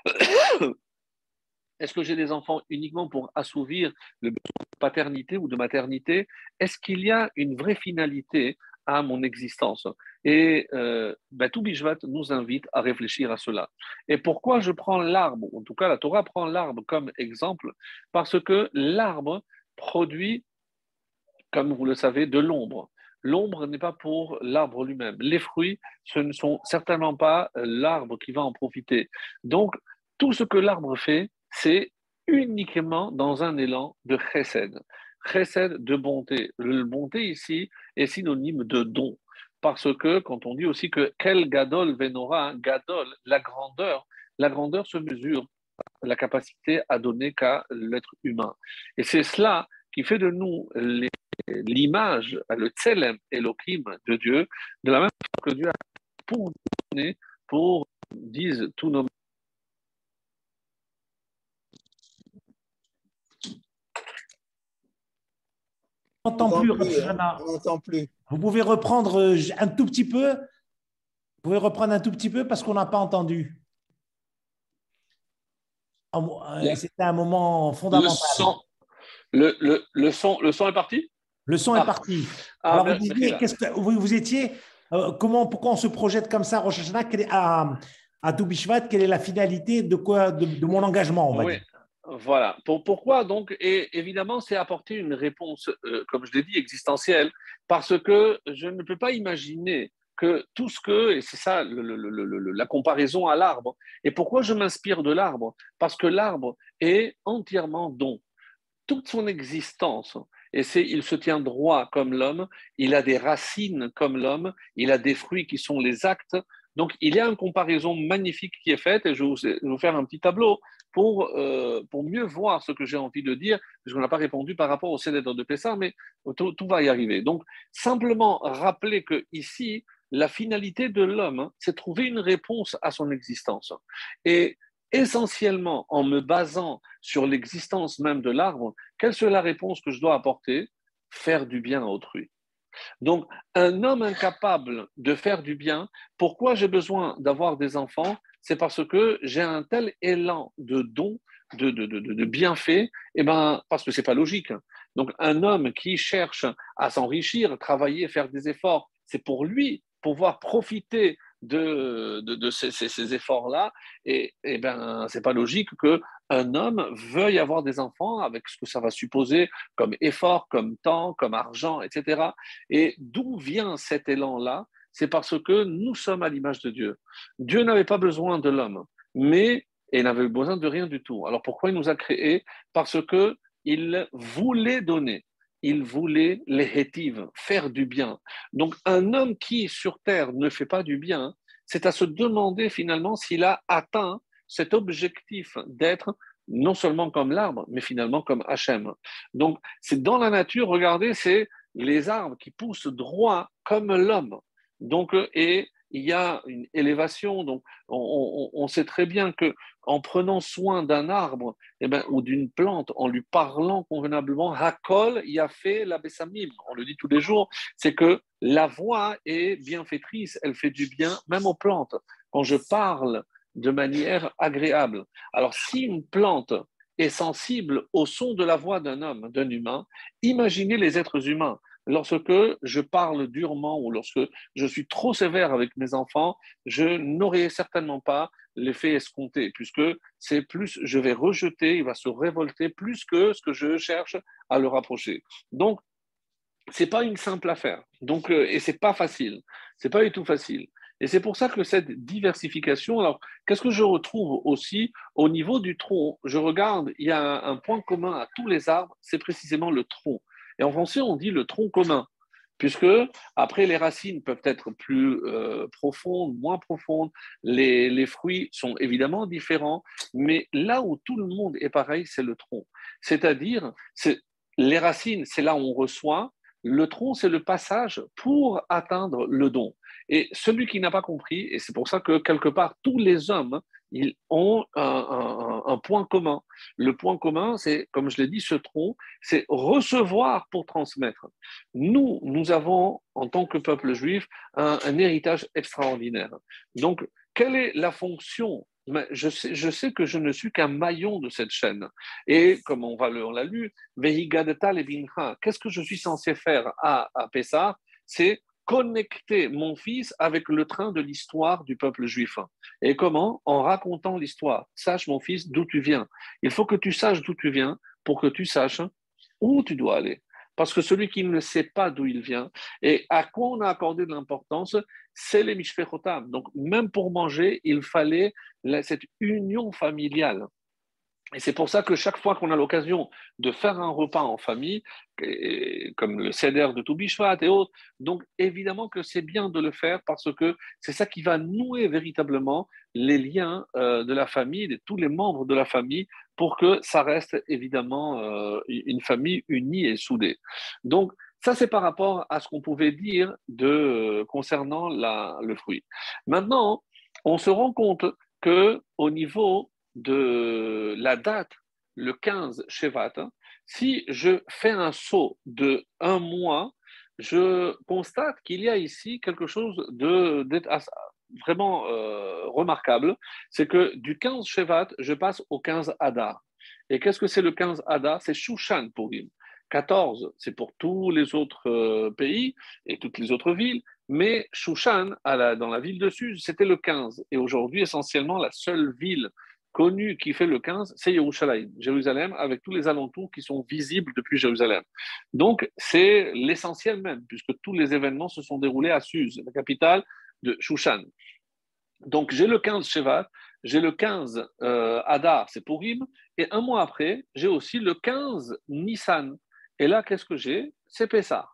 <coughs> que j'ai des enfants uniquement pour assouvir le besoin de paternité ou de maternité? Est-ce qu'il y a une vraie finalité à mon existence. Et euh, Bishvat nous invite à réfléchir à cela. Et pourquoi je prends l'arbre? En tout cas, la Torah prend l'arbre comme exemple, parce que l'arbre produit, comme vous le savez, de l'ombre. L'ombre n'est pas pour l'arbre lui-même. Les fruits, ce ne sont certainement pas euh, l'arbre qui va en profiter. Donc, tout ce que l'arbre fait, c'est uniquement dans un élan de chesed. Chesed de bonté. Le bonté ici est synonyme de don. Parce que quand on dit aussi que quel gadol venora, gadol, la grandeur, la grandeur se mesure la capacité à donner qu'à l'être humain. Et c'est cela qui fait de nous l'image, le tselem Elohim de Dieu, de la même façon que Dieu a pour donner, pour, disent tous nos n'entend plus, On plus. Vous pouvez reprendre euh, un tout petit peu Vous pouvez reprendre un tout petit peu parce qu'on n'a pas entendu. Euh, c'était un moment fondamental. Le son, le, le, son, le son est parti? Le son est ah. parti. Ah, Alors, vous, disiez, que, vous, étiez, euh, comment, pourquoi on se projette comme ça, Rosh Hashanah, à, à Quelle est la finalité de, quoi, de, mon engagement on va dire? Voilà. pourquoi donc Et évidemment, c'est apporter une réponse, euh, comme je l'ai dit, existentielle, parce que je ne peux pas imaginer que tout ce que, et c'est ça la comparaison à l'arbre, et pourquoi je m'inspire de l'arbre? Parce que l'arbre est entièrement don. Toute son existence, et c'est, il se tient droit comme l'homme, il a des racines comme l'homme, il a des fruits qui sont les actes. Donc, il y a une comparaison magnifique qui est faite, et je vais vous faire un petit tableau pour, euh, pour mieux voir ce que j'ai envie de dire, parce qu'on n'a pas répondu par rapport au célèbre de Pessar, mais tout, va y arriver. Donc, simplement rappeler que ici, la finalité de l'homme, hein, c'est trouver une réponse à son existence. Et essentiellement, en me basant sur l'existence même de l'arbre, quelle serait la réponse que je dois apporter? Faire du bien à autrui. Donc, un homme incapable de faire du bien, pourquoi j'ai besoin d'avoir des enfants? C'est parce que j'ai un tel élan de don, de, de, de, bienfait, et ben, parce que ce n'est pas logique. Donc, un homme qui cherche à s'enrichir, travailler, faire des efforts, c'est pour lui pouvoir profiter de, de, ces, ces, efforts-là. Et, et ben, c'est pas logique qu'un homme veuille avoir des enfants avec ce que ça va supposer comme effort, comme temps, comme argent, etc. Et d'où vient cet élan-là? C'est parce que nous sommes à l'image de Dieu. Dieu n'avait pas besoin de l'homme, mais il n'avait besoin de rien du tout. Alors pourquoi il nous a créés? Parce que il voulait donner. Il voulait les hétives, faire du bien. Donc un homme qui sur terre ne fait pas du bien, c'est à se demander finalement s'il a atteint cet objectif d'être non seulement comme l'arbre, mais finalement comme Hachem. Donc c'est dans la nature, regardez, c'est les arbres qui poussent droit comme l'homme. Donc, et il y a une élévation. Donc, on, sait très bien que en prenant soin d'un arbre eh ben, ou d'une plante, en lui parlant convenablement, Hakol y a fait la Bessamim. On le dit tous les jours, c'est que la voix est bienfaitrice, elle fait du bien même aux plantes. Quand je parle de manière agréable. Alors, si une plante est sensible au son de la voix d'un homme, d'un humain, imaginez les êtres humains lorsque je parle durement ou lorsque je suis trop sévère avec mes enfants, je n'aurai certainement pas l'effet escompté, puisque c'est plus, je vais rejeter, il va se révolter plus que ce que je cherche à le rapprocher. Donc, c'est pas une simple affaire. Donc, euh, et c'est pas facile. C'est pas du tout facile. Et c'est pour ça que cette diversification, alors qu'est-ce que je retrouve aussi au niveau du tronc? Je regarde, il y a un point commun à tous les arbres, c'est précisément le tronc. Et en français, on dit le tronc commun, puisque après, les racines peuvent être plus euh, profondes, moins profondes, les, les, fruits sont évidemment différents, mais là où tout le monde est pareil, c'est le tronc. C'est-à-dire, les racines, c'est là où on reçoit, le tronc, c'est le passage pour atteindre le don. Et celui qui n'a pas compris, et c'est pour ça que quelque part, tous les hommes ils ont un, point commun. Le point commun, c'est, comme je l'ai dit, ce tronc, c'est recevoir pour transmettre. Nous, nous avons, en tant que peuple juif, un, héritage extraordinaire. Donc, quelle est la fonction? Je sais, que je ne suis qu'un maillon de cette chaîne. Et comme on l'a lu, qu'est-ce que je suis censé faire à, à Pessah? C'est connecter mon fils avec le train de l'histoire du peuple juif. Et comment? En racontant l'histoire. Sache, mon fils, d'où tu viens. Il faut que tu saches d'où tu viens pour que tu saches où tu dois aller. Parce que celui qui ne sait pas d'où il vient et à quoi on a accordé de l'importance, c'est les mishpechotam. Donc, même pour manger, il fallait cette union familiale. Et c'est pour ça que chaque fois qu'on a l'occasion de faire un repas en famille, comme le CEDER de Toubishvat et autres, donc évidemment que c'est bien de le faire parce que c'est ça qui va nouer véritablement les liens euh, de la famille, de tous les membres de la famille, pour que ça reste évidemment euh, une famille unie et soudée. Donc, ça, c'est par rapport à ce qu'on pouvait dire de, concernant la, le fruit. Maintenant, on se rend compte que au niveau de la date, le 15 Shevat, si je fais un saut de un mois, je constate qu'il y a ici quelque chose de, vraiment euh, remarquable. C'est que du 15 Shevat, je passe au 15 Adar. Et qu'est-ce que c'est le 15 Adar? C'est Shushan pour lui. 14, c'est pour tous les autres euh, pays et toutes les autres villes. Mais Shushan, dans la ville de Suse, c'était le 15. Et aujourd'hui, essentiellement, la seule ville connu qui fait le 15, c'est Yerushalayim, Jérusalem, avec tous les alentours qui sont visibles depuis Jérusalem. Donc, c'est l'essentiel même, puisque tous les événements se sont déroulés à Suse, la capitale de Shushan. Donc, j'ai le 15 Shevat, j'ai le 15 euh, Adar, c'est Purim, et un mois après, j'ai aussi le 15 Nissan. Et là, qu'est-ce que j'ai? C'est Pessah.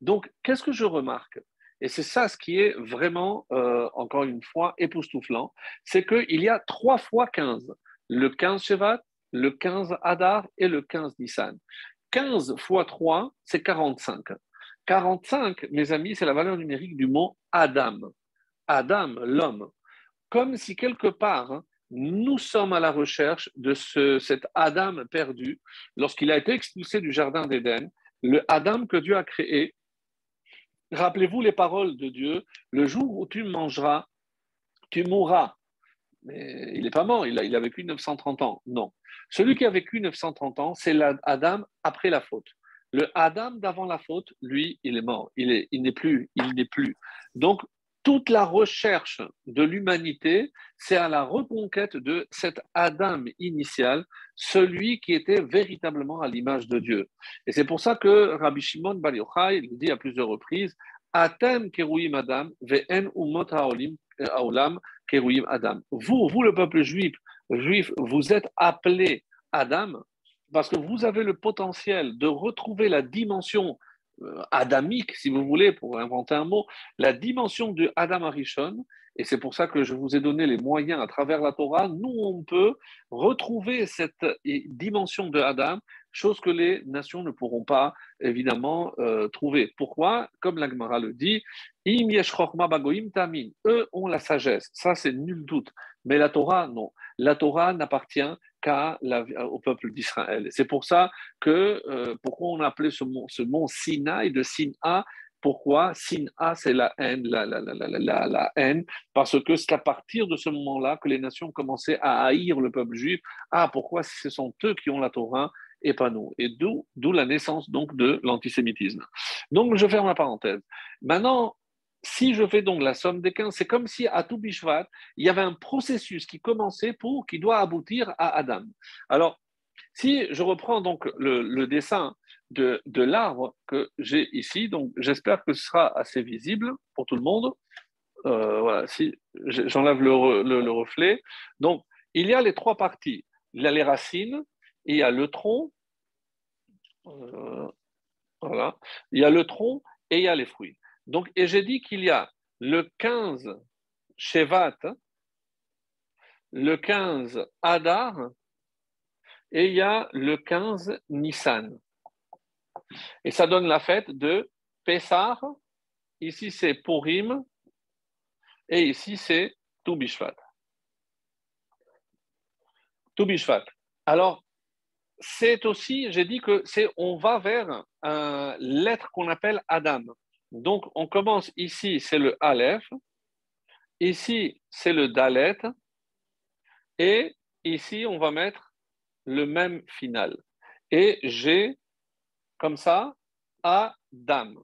Donc, qu'est-ce que je remarque? Et c'est ça ce qui est vraiment, euh, encore une fois, époustouflant, c'est qu'il y a trois fois 15. Le 15 Shevat, le 15 Adar et le 15 Nissan. 15 fois 3, c'est 45. 45, mes amis, c'est la valeur numérique du mot Adam. Adam, l'homme. Comme si quelque part, nous sommes à la recherche de ce, cet Adam perdu lorsqu'il a été expulsé du Jardin d'Éden, le Adam que Dieu a créé Rappelez-vous les paroles de Dieu, le jour où tu mangeras, tu mourras. Mais il n'est pas mort, il a, vécu 930 ans. Non. Celui qui a vécu 930 ans, c'est l'Adam après la faute. Le Adam d'avant la faute, lui, il est mort. Il n'est plus. Il n'est plus. Donc, toute la recherche de l'humanité, c'est à la reconquête de cet Adam initial, celui qui était véritablement à l'image de Dieu. Et c'est pour ça que Rabbi Shimon Bar Yochai dit à plusieurs reprises Atem keruim Adam, ve'en umot haolam keruim Adam. Vous, vous le peuple juif, juifs, vous êtes appelés Adam parce que vous avez le potentiel de retrouver la dimension adamique, si vous voulez, pour inventer un mot, la dimension de Adam Arishon. Et c'est pour ça que je vous ai donné les moyens à travers la Torah. Nous, on peut retrouver cette dimension de Adam, chose que les nations ne pourront pas, évidemment, euh, trouver. Pourquoi? Comme l'Agmara le dit, eux ont la sagesse. Ça, c'est nul doute. Mais la Torah, non. La Torah n'appartient qu'à au peuple d'Israël. C'est pour ça que, euh, pourquoi on a appelé ce mont, ce mont Sinaï de Sina pourquoi Sina, c'est la haine, la, la, la, la, haine, parce que c'est à partir de ce moment-là que les nations commencé à haïr le peuple juif. Ah, pourquoi ce sont eux qui ont la Torah et pas nous? Et d'où, d'où la naissance donc de l'antisémitisme. Donc, je ferme la parenthèse. Maintenant, si je fais donc la somme des 15, c'est comme si à tout Bishvat, il y avait un processus qui commençait pour, qui doit aboutir à Adam. Alors, si je reprends donc le, dessin de, l'arbre que j'ai ici, donc j'espère que ce sera assez visible pour tout le monde. Euh, voilà, si j'enlève le, reflet. Donc, il y a les trois parties. Il y a les racines, il y a le tronc, euh, voilà, il y a le tronc et il y a les fruits. Donc, et j'ai dit qu'il y a le 15 Shevat, le 15 Adar, et il y a le 15 Nissan. Et ça donne la fête de Pessah. Ici, c'est Purim. Et ici, c'est Toubishvat. Toubishvat. Alors, c'est aussi, j'ai dit que c'est, on va vers un lettre qu'on appelle Adam. Donc, on commence ici, c'est le Aleph. Ici, c'est le Dalet. Et ici, on va mettre le même final. Et j'ai, comme ça, Adam.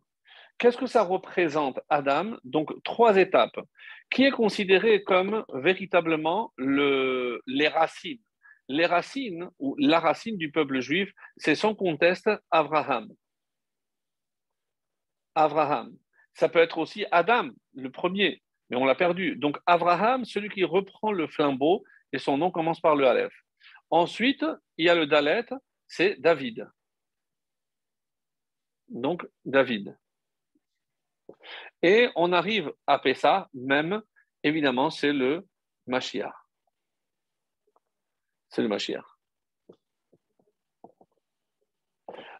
Qu'est-ce que ça représente, Adam? Donc, trois étapes, qui est considéré comme véritablement le, les racines. Les racines, ou la racine du peuple juif, c'est sans conteste Abraham. Abraham. Ça peut être aussi Adam, le premier, mais on l'a perdu. Donc Abraham, celui qui reprend le flambeau, et son nom commence par le Aleph. Ensuite, il y a le Dalet, c'est David. Donc David. Et on arrive à Pessa, même, évidemment, c'est le Mashiach. C'est le Mashiach.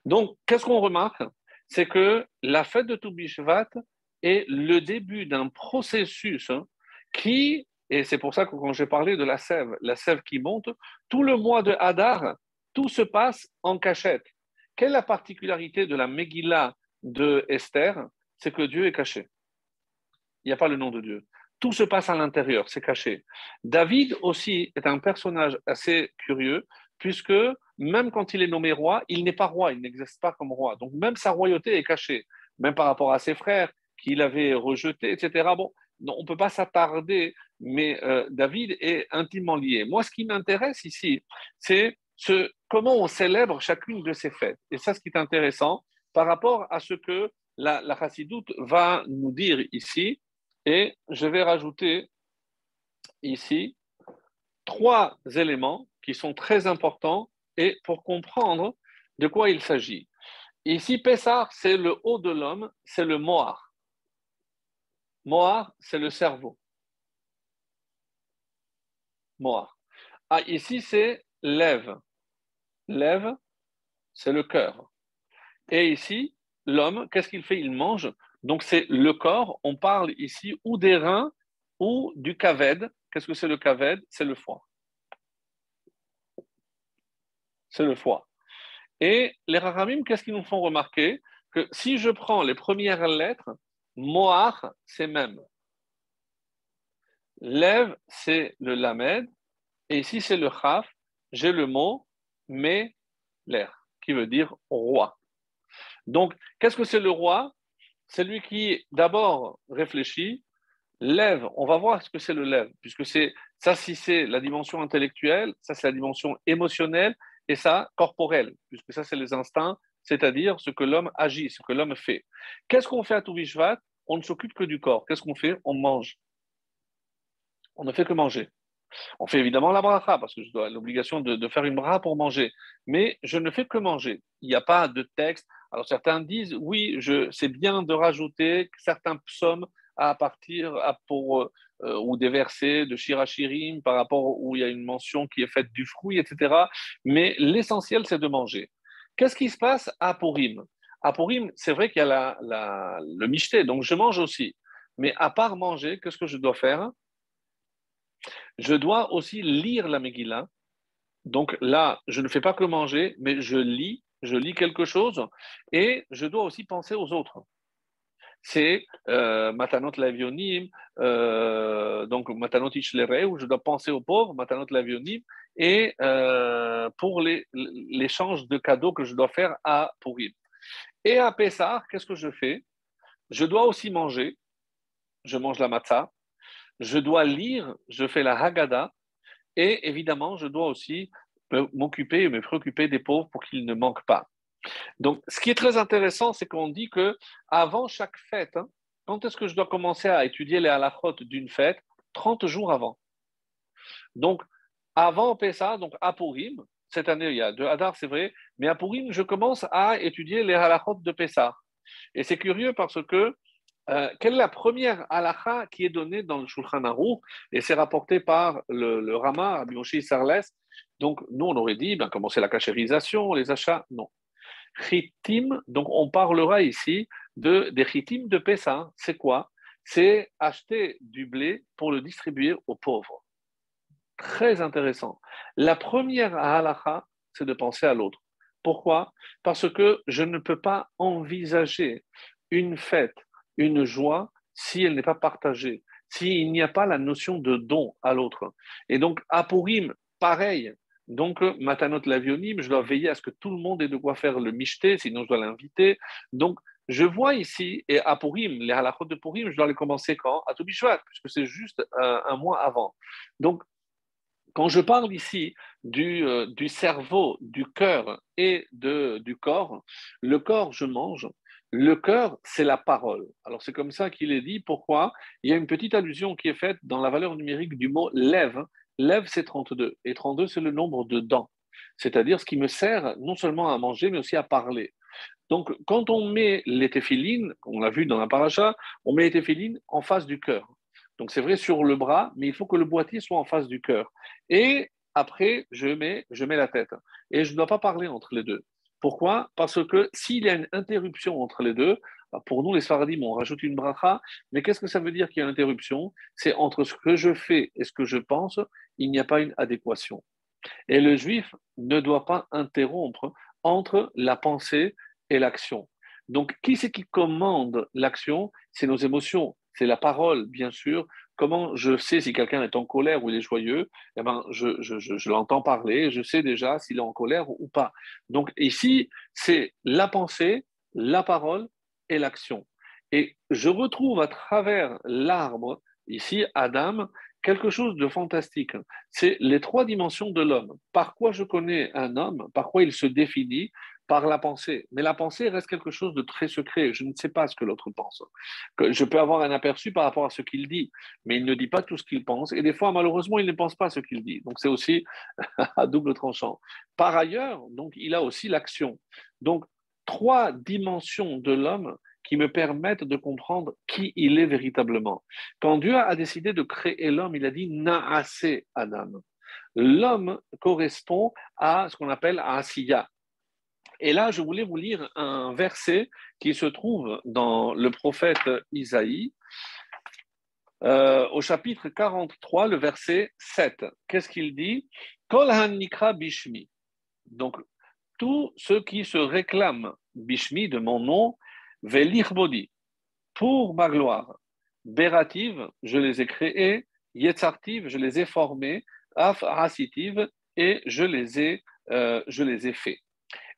Donc, qu'est-ce qu'on remarque? C'est que la fête de Toubishvat est le début d'un processus hein, qui, et c'est pour ça que quand j'ai parlé de la sève, la sève qui monte, tout le mois de Hadar, tout se passe en cachette. Quelle est la particularité de la Megillah de Esther? C'est que Dieu est caché. Il n'y a pas le nom de Dieu. Tout se passe à l'intérieur, c'est caché. David aussi est un personnage assez curieux, puisque même quand il est nommé roi, il n'est pas roi, il n'existe pas comme roi. Donc même sa royauté est cachée, même par rapport à ses frères qu'il avait rejetés, etc. Bon, on ne peut pas s'attarder, mais euh, David est intimement lié. Moi, ce qui m'intéresse ici, c'est ce, comment on célèbre chacune de ces fêtes. Et ça, ce qui est intéressant par rapport à ce que la, la chassidoute va nous dire ici. Et je vais rajouter ici trois éléments qui sont très importants et pour comprendre de quoi il s'agit. Ici, Pessar, c'est le haut de l'homme, c'est le Moar. Moar, c'est le cerveau. Moar. Ah, ici, c'est lève. Lève, c'est le cœur. Et ici, l'homme, qu'est-ce qu'il fait? Il mange. Donc, c'est le corps. On parle ici ou des reins ou du kaved. Qu'est-ce que c'est le kaved? C'est le foie c'est le foie. Et les raramim, qu'est-ce qu'ils nous font remarquer? Que si je prends les premières lettres, Moar, c'est même. Lève, c'est le Lamed. Et ici, c'est le Chaf. J'ai le mot mais l'air, qui veut dire roi. Donc, qu'est-ce que c'est le roi? C'est lui qui, d'abord, réfléchit, lève. On va voir ce que c'est le lève, puisque c'est ça, si c'est la dimension intellectuelle, ça, c'est la dimension émotionnelle, et ça corporel, puisque ça c'est les instincts, c'est-à-dire ce que l'homme agit, ce que l'homme fait. Qu'est-ce qu'on fait à Touvishvat On ne s'occupe que du corps. Qu'est-ce qu'on fait? On mange. On ne fait que manger. On fait évidemment la bracha, parce que je dois l'obligation de, faire une bracha pour manger. Mais je ne fais que manger. Il n'y a pas de texte. Alors certains disent, oui, c'est bien de rajouter certains psaumes à partir pour, euh, ou des versets de Shirachirim par rapport où il y a une mention qui est faite du fruit, etc. Mais l'essentiel, c'est de manger. Qu'est-ce qui se passe à Purim? À Purim, c'est vrai qu'il y a le michté, donc je mange aussi. Mais à part manger, qu'est-ce que je dois faire? Je dois aussi lire la Megillah. Donc là, je ne fais pas que manger, mais je lis, je lis quelque chose et je dois aussi penser aux autres. C'est euh, Matanot Lavionim, euh, donc Matanot où je dois penser aux pauvres, Matanot Lavionim, et euh, pour l'échange de cadeaux que je dois faire à Purim. Et à Pessah, qu'est-ce que je fais? Je dois aussi manger, je mange la matzah, je dois lire, je fais la Haggadah, et évidemment, je dois aussi m'occuper et me préoccuper des pauvres pour qu'ils ne manquent pas. Donc, ce qui est très intéressant, c'est qu'on dit que avant chaque fête, hein, quand est-ce que je dois commencer à étudier les halachot d'une fête? 30 jours avant. Donc, avant Pessah, donc à Purim, cette année, il y a deux Hadar, c'est vrai, mais à je commence à étudier les halachot de Pessah. Et c'est curieux parce que euh, quelle est la première halakha qui est donnée dans le Shulchan Aruch Et c'est rapporté par le, le Rama, Abiyonshi Sarles. Donc, nous, on aurait dit, ben, commencer la cachérisation, les achats. Non. Chitim, donc on parlera ici de, des chitim de Pessah. C'est quoi? C'est acheter du blé pour le distribuer aux pauvres. Très intéressant. La première halakha, c'est de penser à l'autre. Pourquoi? Parce que je ne peux pas envisager une fête une joie si elle n'est pas partagée, s'il n'y a pas la notion de don à l'autre. Et donc, à pareil. Donc, Matanot Lavionim, je dois veiller à ce que tout le monde ait de quoi faire le michté, sinon je dois l'inviter. Donc, je vois ici, et à Purim, les halachot de Purim, je dois les commencer quand? À Toubishvat, puisque c'est juste un, mois avant. Donc, quand je parle ici du, euh, cerveau, du cœur et du corps, le corps, je mange, le cœur, c'est la parole. Alors c'est comme ça qu'il est dit. Pourquoi? Il y a une petite allusion qui est faite dans la valeur numérique du mot lève. Lève, c'est 32. Et 32, c'est le nombre de dents. C'est-à-dire ce qui me sert non seulement à manger, mais aussi à parler. Donc, quand on met les téphilines, on l'a vu dans la paracha, on met les téphilines en face du cœur. Donc, c'est vrai sur le bras, mais il faut que le boîtier soit en face du cœur. Et après, je mets, je mets la tête. Et je ne dois pas parler entre les deux. Pourquoi? Parce que s'il y a une interruption entre les deux, pour nous les Sfaradim, on rajoute une bracha, mais qu'est-ce que ça veut dire qu'il y a une interruption? C'est entre ce que je fais et ce que je pense, il n'y a pas une adéquation. Et le juif ne doit pas interrompre entre la pensée et l'action. Donc, qui c'est qui commande l'action? C'est nos émotions, c'est la parole, bien sûr, Comment je sais si quelqu'un est en colère ou il est joyeux? Eh ben, je, l'entends parler, je sais déjà s'il est en colère ou pas. Donc ici, c'est la pensée, la parole et l'action. Et je retrouve à travers l'arbre, ici, Adam, quelque chose de fantastique. C'est les trois dimensions de l'homme. Par quoi je connais un homme, par quoi il se définit, par la pensée. Mais la pensée reste quelque chose de très secret. Je ne sais pas ce que l'autre pense. Je peux avoir un aperçu par rapport à ce qu'il dit, mais il ne dit pas tout ce qu'il pense. Et des fois, malheureusement, il ne pense pas ce qu'il dit. Donc, c'est aussi <laughs> à double tranchant. Par ailleurs, donc, il a aussi l'action. Donc, trois dimensions de l'homme qui me permettent de comprendre qui il est véritablement. Quand Dieu a décidé de créer l'homme, il a dit Naase Adam. L'homme correspond à ce qu'on appelle Asiya, et là, je voulais vous lire un verset qui se trouve dans le prophète Isaïe, euh, au chapitre 43, le verset 7. Qu'est-ce qu'il dit? Kol nikra bishmi. Donc, tous ceux qui se réclament bishmi de mon nom, bodi, pour ma gloire. Berativ, je les ai créés, Yetzartiv, je les ai formés, Af et je les ai, euh, je les ai faits.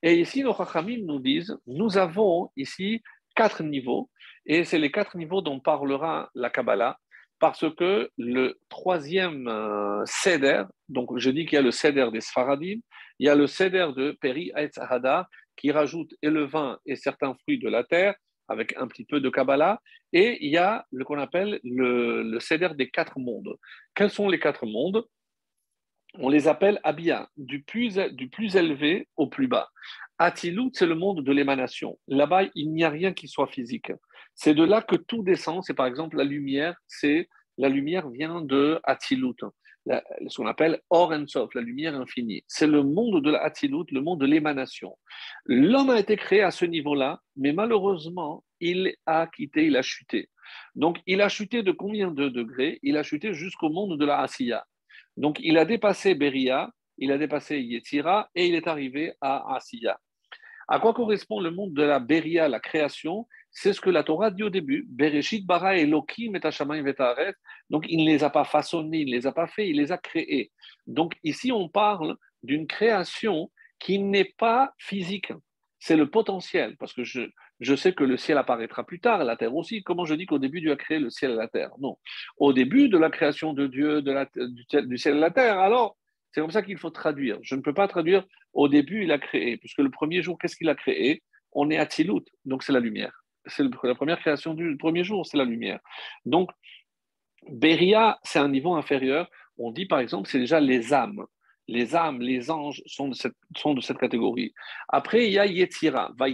Et ici, nos Chachamim nous disent, nous avons ici quatre niveaux, et c'est les quatre niveaux dont parlera la Kabbalah, parce que le troisième euh, seder, donc je dis qu'il y a le seder des Sfaradim, il y a le seder de Peri Aetz qui rajoute et le vin et certains fruits de la terre, avec un petit peu de Kabbalah, et il y a ce qu'on appelle le, le des quatre mondes. Quels sont les quatre mondes? On les appelle Abia, du plus, du plus élevé au plus bas. Atilut, c'est le monde de l'émanation. Là-bas, il n'y a rien qui soit physique. C'est de là que tout descend. C'est par exemple la lumière, c'est la lumière vient de Atilut, ce qu'on appelle Or Sof, la lumière infinie. C'est le monde de la Atilut, le monde de l'émanation. L'homme a été créé à ce niveau-là, mais malheureusement, il a quitté, il a chuté. Donc, il a chuté de combien de degrés? Il a chuté jusqu'au monde de la Asiya. Donc, il a dépassé Beria, il a dépassé Yetzira et il est arrivé à Asiya. À quoi correspond le monde de la Beria, la création? C'est ce que la Torah dit au début. Bereshit bara et. Donc, il ne les a pas façonnés, il ne les a pas faits, il les a créés. Donc, ici, on parle d'une création qui n'est pas physique. C'est le potentiel, parce que je, sais que le ciel apparaîtra plus tard, la terre aussi. Comment je dis qu'au début Dieu a créé le ciel et la terre? Non. Au début de la création de Dieu, de du, ciel et la terre, alors c'est comme ça qu'il faut traduire. Je ne peux pas traduire au début il a créé, puisque le premier jour, qu'est-ce qu'il a créé? On est à Tilut, donc c'est la lumière. C'est la première création du premier jour, c'est la lumière. Donc, Beria, c'est un niveau inférieur. On dit par exemple, c'est déjà les âmes. Les âmes, les anges sont de cette, sont de cette catégorie. Après, il y a Yetzira, va.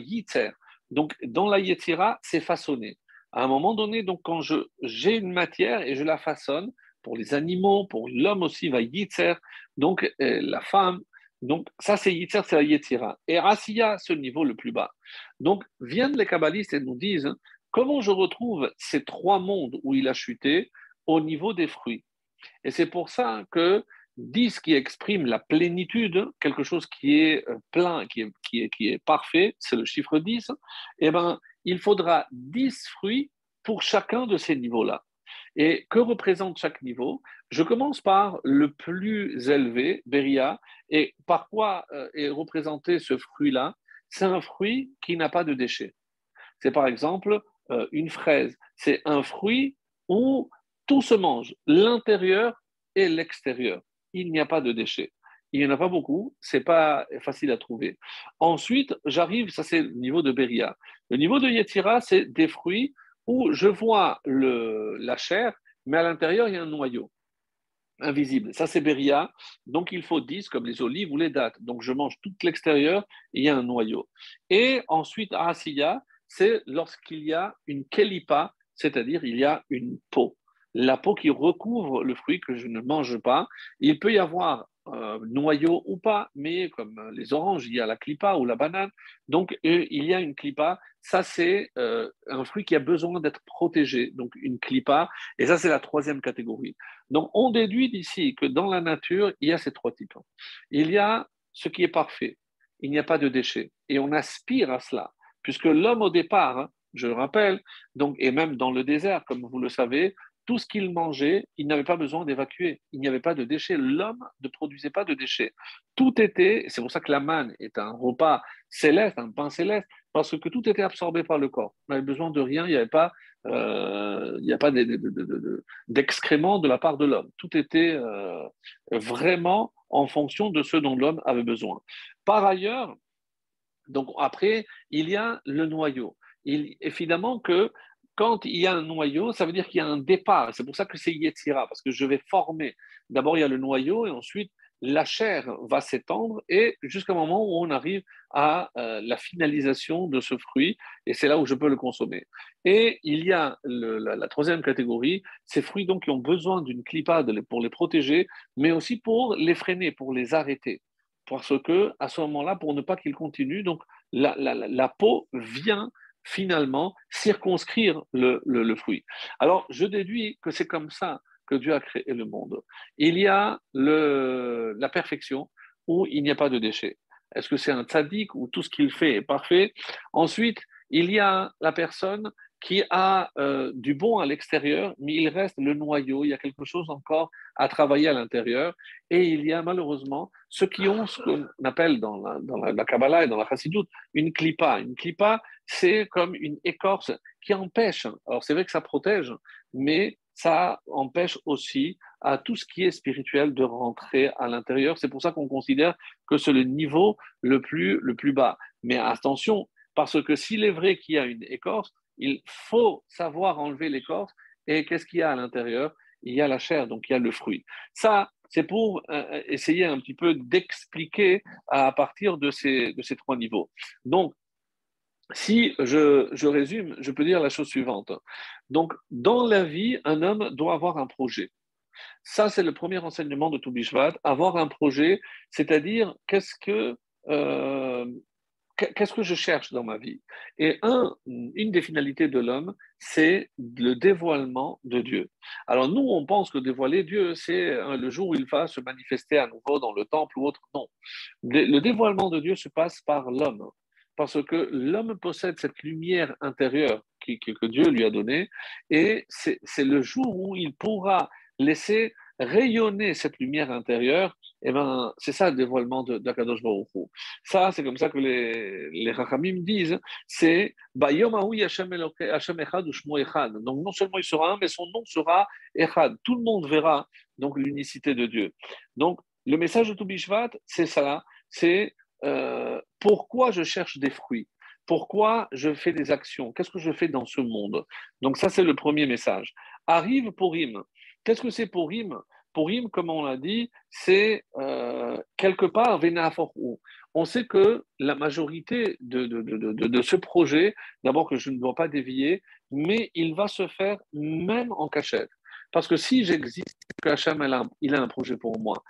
Donc, dans la Yetzira, c'est façonné. À un moment donné, donc, quand j'ai une matière et je la façonne, pour les animaux, pour l'homme aussi, va Yitzer, donc euh, la femme, donc ça c'est Yitzer, c'est la Yetzira. Et Asiya, ce niveau le plus bas. Donc, viennent les kabbalistes et nous disent comment je retrouve ces trois mondes où il a chuté au niveau des fruits? Et c'est pour ça que 10 qui exprime la plénitude, quelque chose qui est euh, plein, qui est, qui est, qui est parfait, c'est le chiffre 10, eh ben, il faudra 10 fruits pour chacun de ces niveaux-là. Et que représente chaque niveau? Je commence par le plus élevé, Beria, et par quoi euh, est représenté ce fruit-là? C'est un fruit qui n'a pas de déchets. C'est par exemple euh, une fraise. C'est un fruit où tout se mange, l'intérieur et l'extérieur il n'y a pas de déchets. Il n'y en a pas beaucoup, c'est pas facile à trouver. Ensuite, j'arrive, ça c'est le niveau de Beria. Le niveau de Yetira, c'est des fruits où je vois le, la chair, mais à l'intérieur, il y a un noyau invisible. Ça, c'est Beria. Donc, il faut 10 comme les olives ou les dattes. Donc, je mange tout l'extérieur il y a un noyau. Et ensuite, Asiya, c'est lorsqu'il y a une kelipa, c'est-à-dire il y a une peau la peau qui recouvre le fruit que je ne mange pas. Il peut y avoir euh, noyau ou pas, mais comme les oranges, il y a la clipa ou la banane. Donc, il y a une clipa. Ça, c'est euh, un fruit qui a besoin d'être protégé. Donc, une clipa. Et ça, c'est la troisième catégorie. Donc, on déduit d'ici que dans la nature, il y a ces trois types. Il y a ce qui est parfait. Il n'y a pas de déchets. Et on aspire à cela. Puisque l'homme, au départ, hein, je le rappelle, donc, et même dans le désert, comme vous le savez, tout ce qu'il mangeait, il n'avait pas besoin d'évacuer. Il n'y avait pas de déchets. L'homme ne produisait pas de déchets. Tout était, c'est pour ça que la manne est un repas céleste, un pain céleste, parce que tout était absorbé par le corps. On n'avait besoin de rien, il n'y avait pas, euh, a pas d'excréments de, la part de l'homme. Tout était euh, vraiment en fonction de ce dont l'homme avait besoin. Par ailleurs, donc après, il y a le noyau. Il, évidemment que quand il y a un noyau, ça veut dire qu'il y a un départ. C'est pour ça que c'est Yetzira, parce que je vais former. D'abord, il y a le noyau et ensuite, la chair va s'étendre et jusqu'au moment où on arrive à euh, la finalisation de ce fruit et c'est là où je peux le consommer. Et il y a la, troisième catégorie, ces fruits donc qui ont besoin d'une clipade pour les protéger, mais aussi pour les freiner, pour les arrêter. Parce que à ce moment-là, pour ne pas qu'ils continuent, donc la peau vient finalement circonscrire le, fruit. Alors, je déduis que c'est comme ça que Dieu a créé le monde. Il y a le, la perfection où il n'y a pas de déchets. Est-ce que c'est un tzaddik où tout ce qu'il fait est parfait? Ensuite, il y a la personne qui a euh, du bon à l'extérieur, mais il reste le noyau, il y a quelque chose encore à travailler à l'intérieur. Et il y a malheureusement ceux qui ont ce qu'on appelle dans la, dans la, Kabbalah et dans la Chassidut une clipa. Une clipa, c'est comme une écorce qui empêche, alors c'est vrai que ça protège, mais ça empêche aussi à tout ce qui est spirituel de rentrer à l'intérieur. C'est pour ça qu'on considère que c'est le niveau le plus, le plus bas. Mais attention, parce que s'il est vrai qu'il y a une écorce, il faut savoir enlever l'écorce. Et qu'est-ce qu'il y a à l'intérieur? Il y a la chair, donc il y a le fruit. Ça, c'est pour euh, essayer un petit peu d'expliquer à partir de ces, trois niveaux. Donc, si je, je, résume, je peux dire la chose suivante. Donc, dans la vie, un homme doit avoir un projet. Ça, c'est le premier enseignement de Toubishvat, avoir un projet, c'est-à-dire qu'est-ce que, euh, qu'est-ce que je cherche dans ma vie? Et un, une des finalités de l'homme, c'est le dévoilement de Dieu. Alors nous, on pense que dévoiler Dieu, c'est euh, le jour où il va se manifester à nouveau dans le temple ou autre. Non. Le dévoilement de Dieu se passe par l'homme. Parce que l'homme possède cette lumière intérieure que Dieu lui a donnée, et c'est le jour où il pourra laisser rayonner cette lumière intérieure, et eh ben, c'est ça le dévoilement d'Akadosh Baruch Ça, c'est comme ça que les, les Rachamim disent, c'est Bayom Hashem Echad ou Echad. Donc non seulement il sera un, mais son nom sera Echad. Tout le monde verra donc l'unicité de Dieu. Donc le message de Toubishvat, c'est ça, c'est euh, pourquoi je cherche des fruits? Pourquoi je fais des actions? Qu'est-ce que je fais dans ce monde? Donc ça, c'est le premier message. Arrive pour Im. Qu'est-ce que c'est pour Purim Purim, comme on l'a dit, c'est euh, quelque part Vénaforou. On sait que la majorité de, de, ce projet, d'abord que je ne dois pas dévier, mais il va se faire même en cachette. Parce que si j'existe, que Hachem il a un projet pour moi,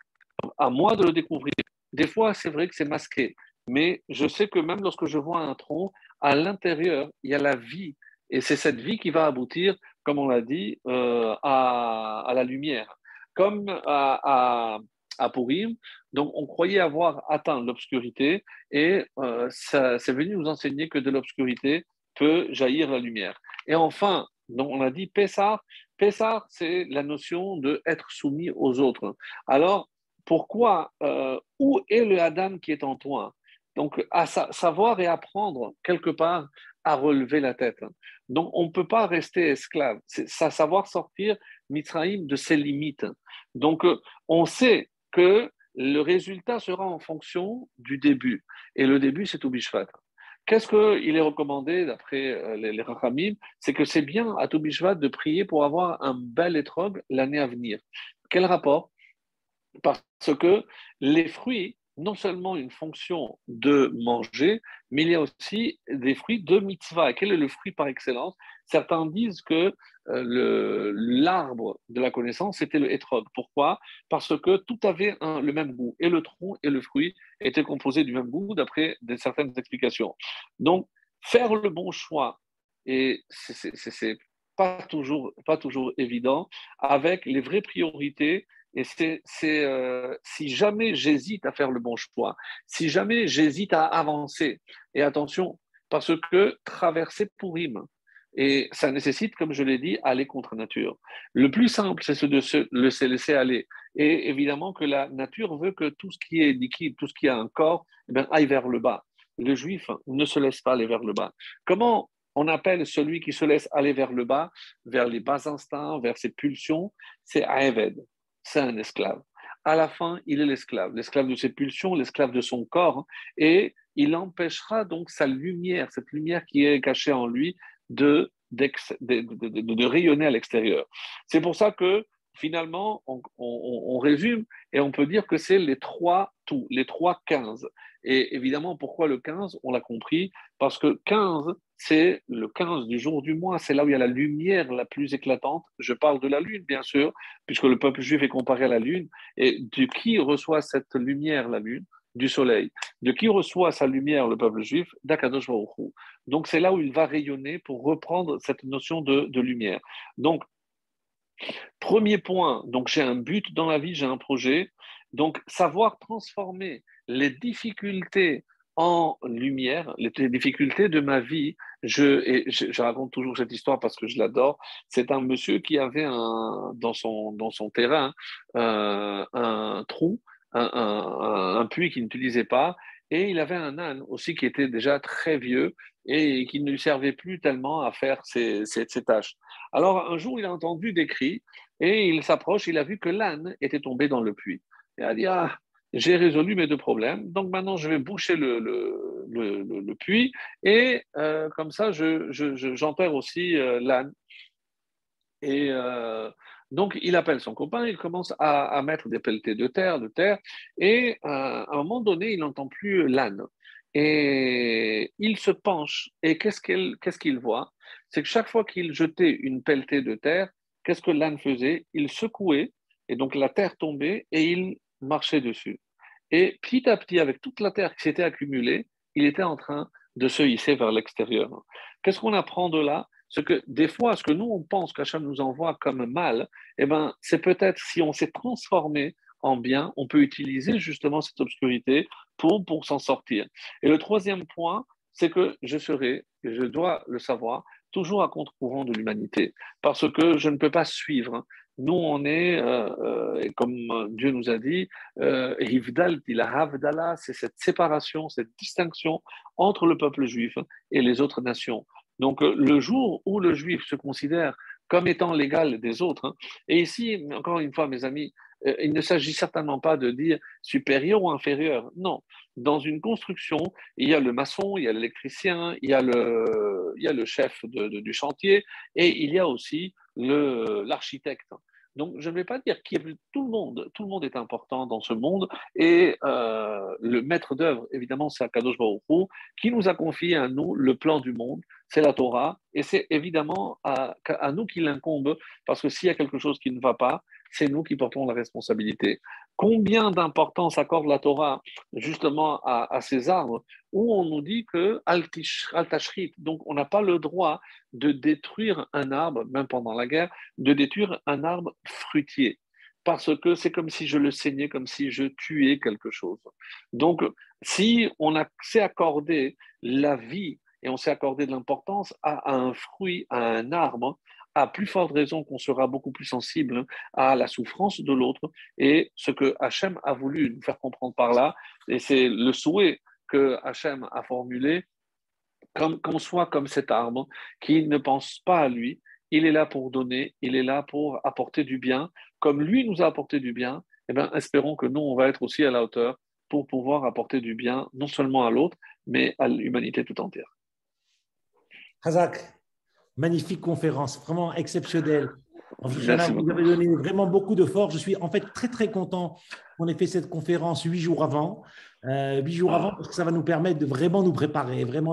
à moi de le découvrir. Des fois, c'est vrai que c'est masqué, mais je sais que même lorsque je vois un tronc, à l'intérieur, il y a la vie. Et c'est cette vie qui va aboutir comme on l'a dit, euh, à, la lumière. Comme à, à, Purim, donc on croyait avoir atteint l'obscurité et euh, c'est venu nous enseigner que de l'obscurité peut jaillir la lumière. Et enfin, donc on a dit Pessar. Pessar, c'est la notion de être soumis aux autres. Alors, pourquoi, euh, où est le Adam qui est en toi? Donc, à savoir et apprendre quelque part à relever la tête. Donc, on ne peut pas rester esclave. C'est savoir sortir Mitzraïm de ses limites. Donc, euh, on sait que le résultat sera en fonction du début. Et le début, c'est Toubishvat. Qu'est-ce qu'il est recommandé d'après euh, les, les C'est que c'est bien à Toubishvat de prier pour avoir un bel étrogue l'année à venir. Quel rapport? Parce que les fruits non seulement une fonction de manger, mais il y a aussi des fruits de mitzvah. quel est le fruit par excellence? Certains disent que euh, l'arbre de la connaissance, c'était le hétrog. Pourquoi? Parce que tout avait le même goût. Et le tronc et le fruit étaient composés du même goût, d'après certaines explications. Donc, faire le bon choix, et c'est pas toujours, pas toujours évident, avec les vraies priorités et c'est euh, si jamais j'hésite à faire le bon choix, si jamais j'hésite à avancer, et attention, parce que traverser Pourim, et ça nécessite, comme je l'ai dit, aller contre nature. Le plus simple, c'est de se laisser aller. Et évidemment que la nature veut que tout ce qui est liquide, tout ce qui a un corps, eh aille vers le bas. Le juif ne se laisse pas aller vers le bas. Comment on appelle celui qui se laisse aller vers le bas, vers les bas instincts, vers ses pulsions C'est Aeved c'est un esclave. À la fin, il est l'esclave, l'esclave de ses pulsions, l'esclave de son corps, et il empêchera donc sa lumière, cette lumière qui est cachée en lui, de, rayonner à l'extérieur. C'est pour ça que finalement, on, résume et on peut dire que c'est les trois tout, les trois 15. Et évidemment, pourquoi le 15 On l'a compris, parce que 15, c'est le 15 du jour du mois, c'est là où il y a la lumière la plus éclatante. Je parle de la lune, bien sûr, puisque le peuple juif est comparé à la lune. Et de qui reçoit cette lumière, la lune? Du soleil. De qui reçoit sa lumière le peuple juif? D'Akadosh Donc c'est là où il va rayonner pour reprendre cette notion de, de lumière. Donc, premier point, donc j'ai un but dans la vie, j'ai un projet. Donc savoir transformer les difficultés en lumière les difficultés de ma vie. Je, raconte toujours cette histoire parce que je l'adore. C'est un monsieur qui avait un, dans, son, dans son terrain euh, un trou, un, puits qu'il n'utilisait pas, et il avait un âne aussi qui était déjà très vieux et qui ne lui servait plus tellement à faire ses, ses, ses tâches. Alors un jour, il a entendu des cris et il s'approche, il a vu que l'âne était tombé dans le puits. Il a dit, ah, j'ai résolu mes deux problèmes. Donc maintenant, je vais boucher le, puits et euh, comme ça, j'enterre je, je, aussi euh, l'âne. Et euh, Donc, il appelle son copain, il commence à, mettre des pelletés de terre, de terre, et à un moment donné, il n'entend plus l'âne. Et il se penche, et qu'est-ce qu'il voit? C'est que chaque fois qu'il jetait une pelletée de terre, qu'est-ce que l'âne faisait? Il secouait, et donc la terre tombait, et il marchait dessus. Et petit à petit, avec toute la terre qui s'était accumulée, il était en train de se hisser vers l'extérieur. Qu'est-ce qu'on apprend de là? C'est que des fois, ce que nous, on pense qu'Hachem nous envoie comme mal, eh ben, c'est peut-être si on s'est transformé en bien, on peut utiliser justement cette obscurité pour, pour s'en sortir. Et le troisième point, c'est que je serai, je dois le savoir, toujours à contre-courant de l'humanité, parce que je ne peux pas suivre nous, on est, euh, euh, comme Dieu nous a dit, euh, c'est cette séparation, cette distinction entre le peuple juif et les autres nations. Donc, le jour où le juif se considère comme étant l'égal des autres, hein, et ici, encore une fois, mes amis, il ne s'agit certainement pas de dire supérieur ou inférieur. Non. Dans une construction, il y a le maçon, il y a l'électricien, il y a le, il y a le chef du chantier et il y a aussi l'architecte. Donc, je ne vais pas dire qu'il y a tout le monde, tout le monde est important dans ce monde. Et euh, le maître d'œuvre, évidemment, c'est Akadosh Baruch qui nous a confié à nous le plan du monde, c'est la Torah, et c'est évidemment à, à nous qu'il incombe, parce que s'il y a quelque chose qui ne va pas, c'est nous qui portons la responsabilité. Combien d'importance accorde la Torah justement à, ces arbres où on nous dit que al-tashrit, donc on n'a pas le droit de détruire un arbre, même pendant la guerre, de détruire un arbre fruitier parce que c'est comme si je le saignais, comme si je tuais quelque chose. Donc, si on s'est accordé la vie et on s'est accordé de l'importance à, un fruit, à un arbre, à plus forte raison qu'on sera beaucoup plus sensible à la souffrance de l'autre. Et ce que Hachem a voulu nous faire comprendre par là, et c'est le souhait que Hachem a formulé, qu'on soit comme cet arbre qui ne pense pas à lui, il est là pour donner, il est là pour apporter du bien, comme lui nous a apporté du bien, eh bien, espérons que nous, on va être aussi à la hauteur pour pouvoir apporter du bien, non seulement à l'autre, mais à l'humanité tout entière. Hazak, magnifique conférence, vraiment exceptionnelle. vous avez donné vraiment beaucoup de force. Je suis en fait très très content qu'on ait fait cette conférence huit jours avant, euh, huit jours avant, parce que ça va nous permettre de vraiment nous préparer, vraiment de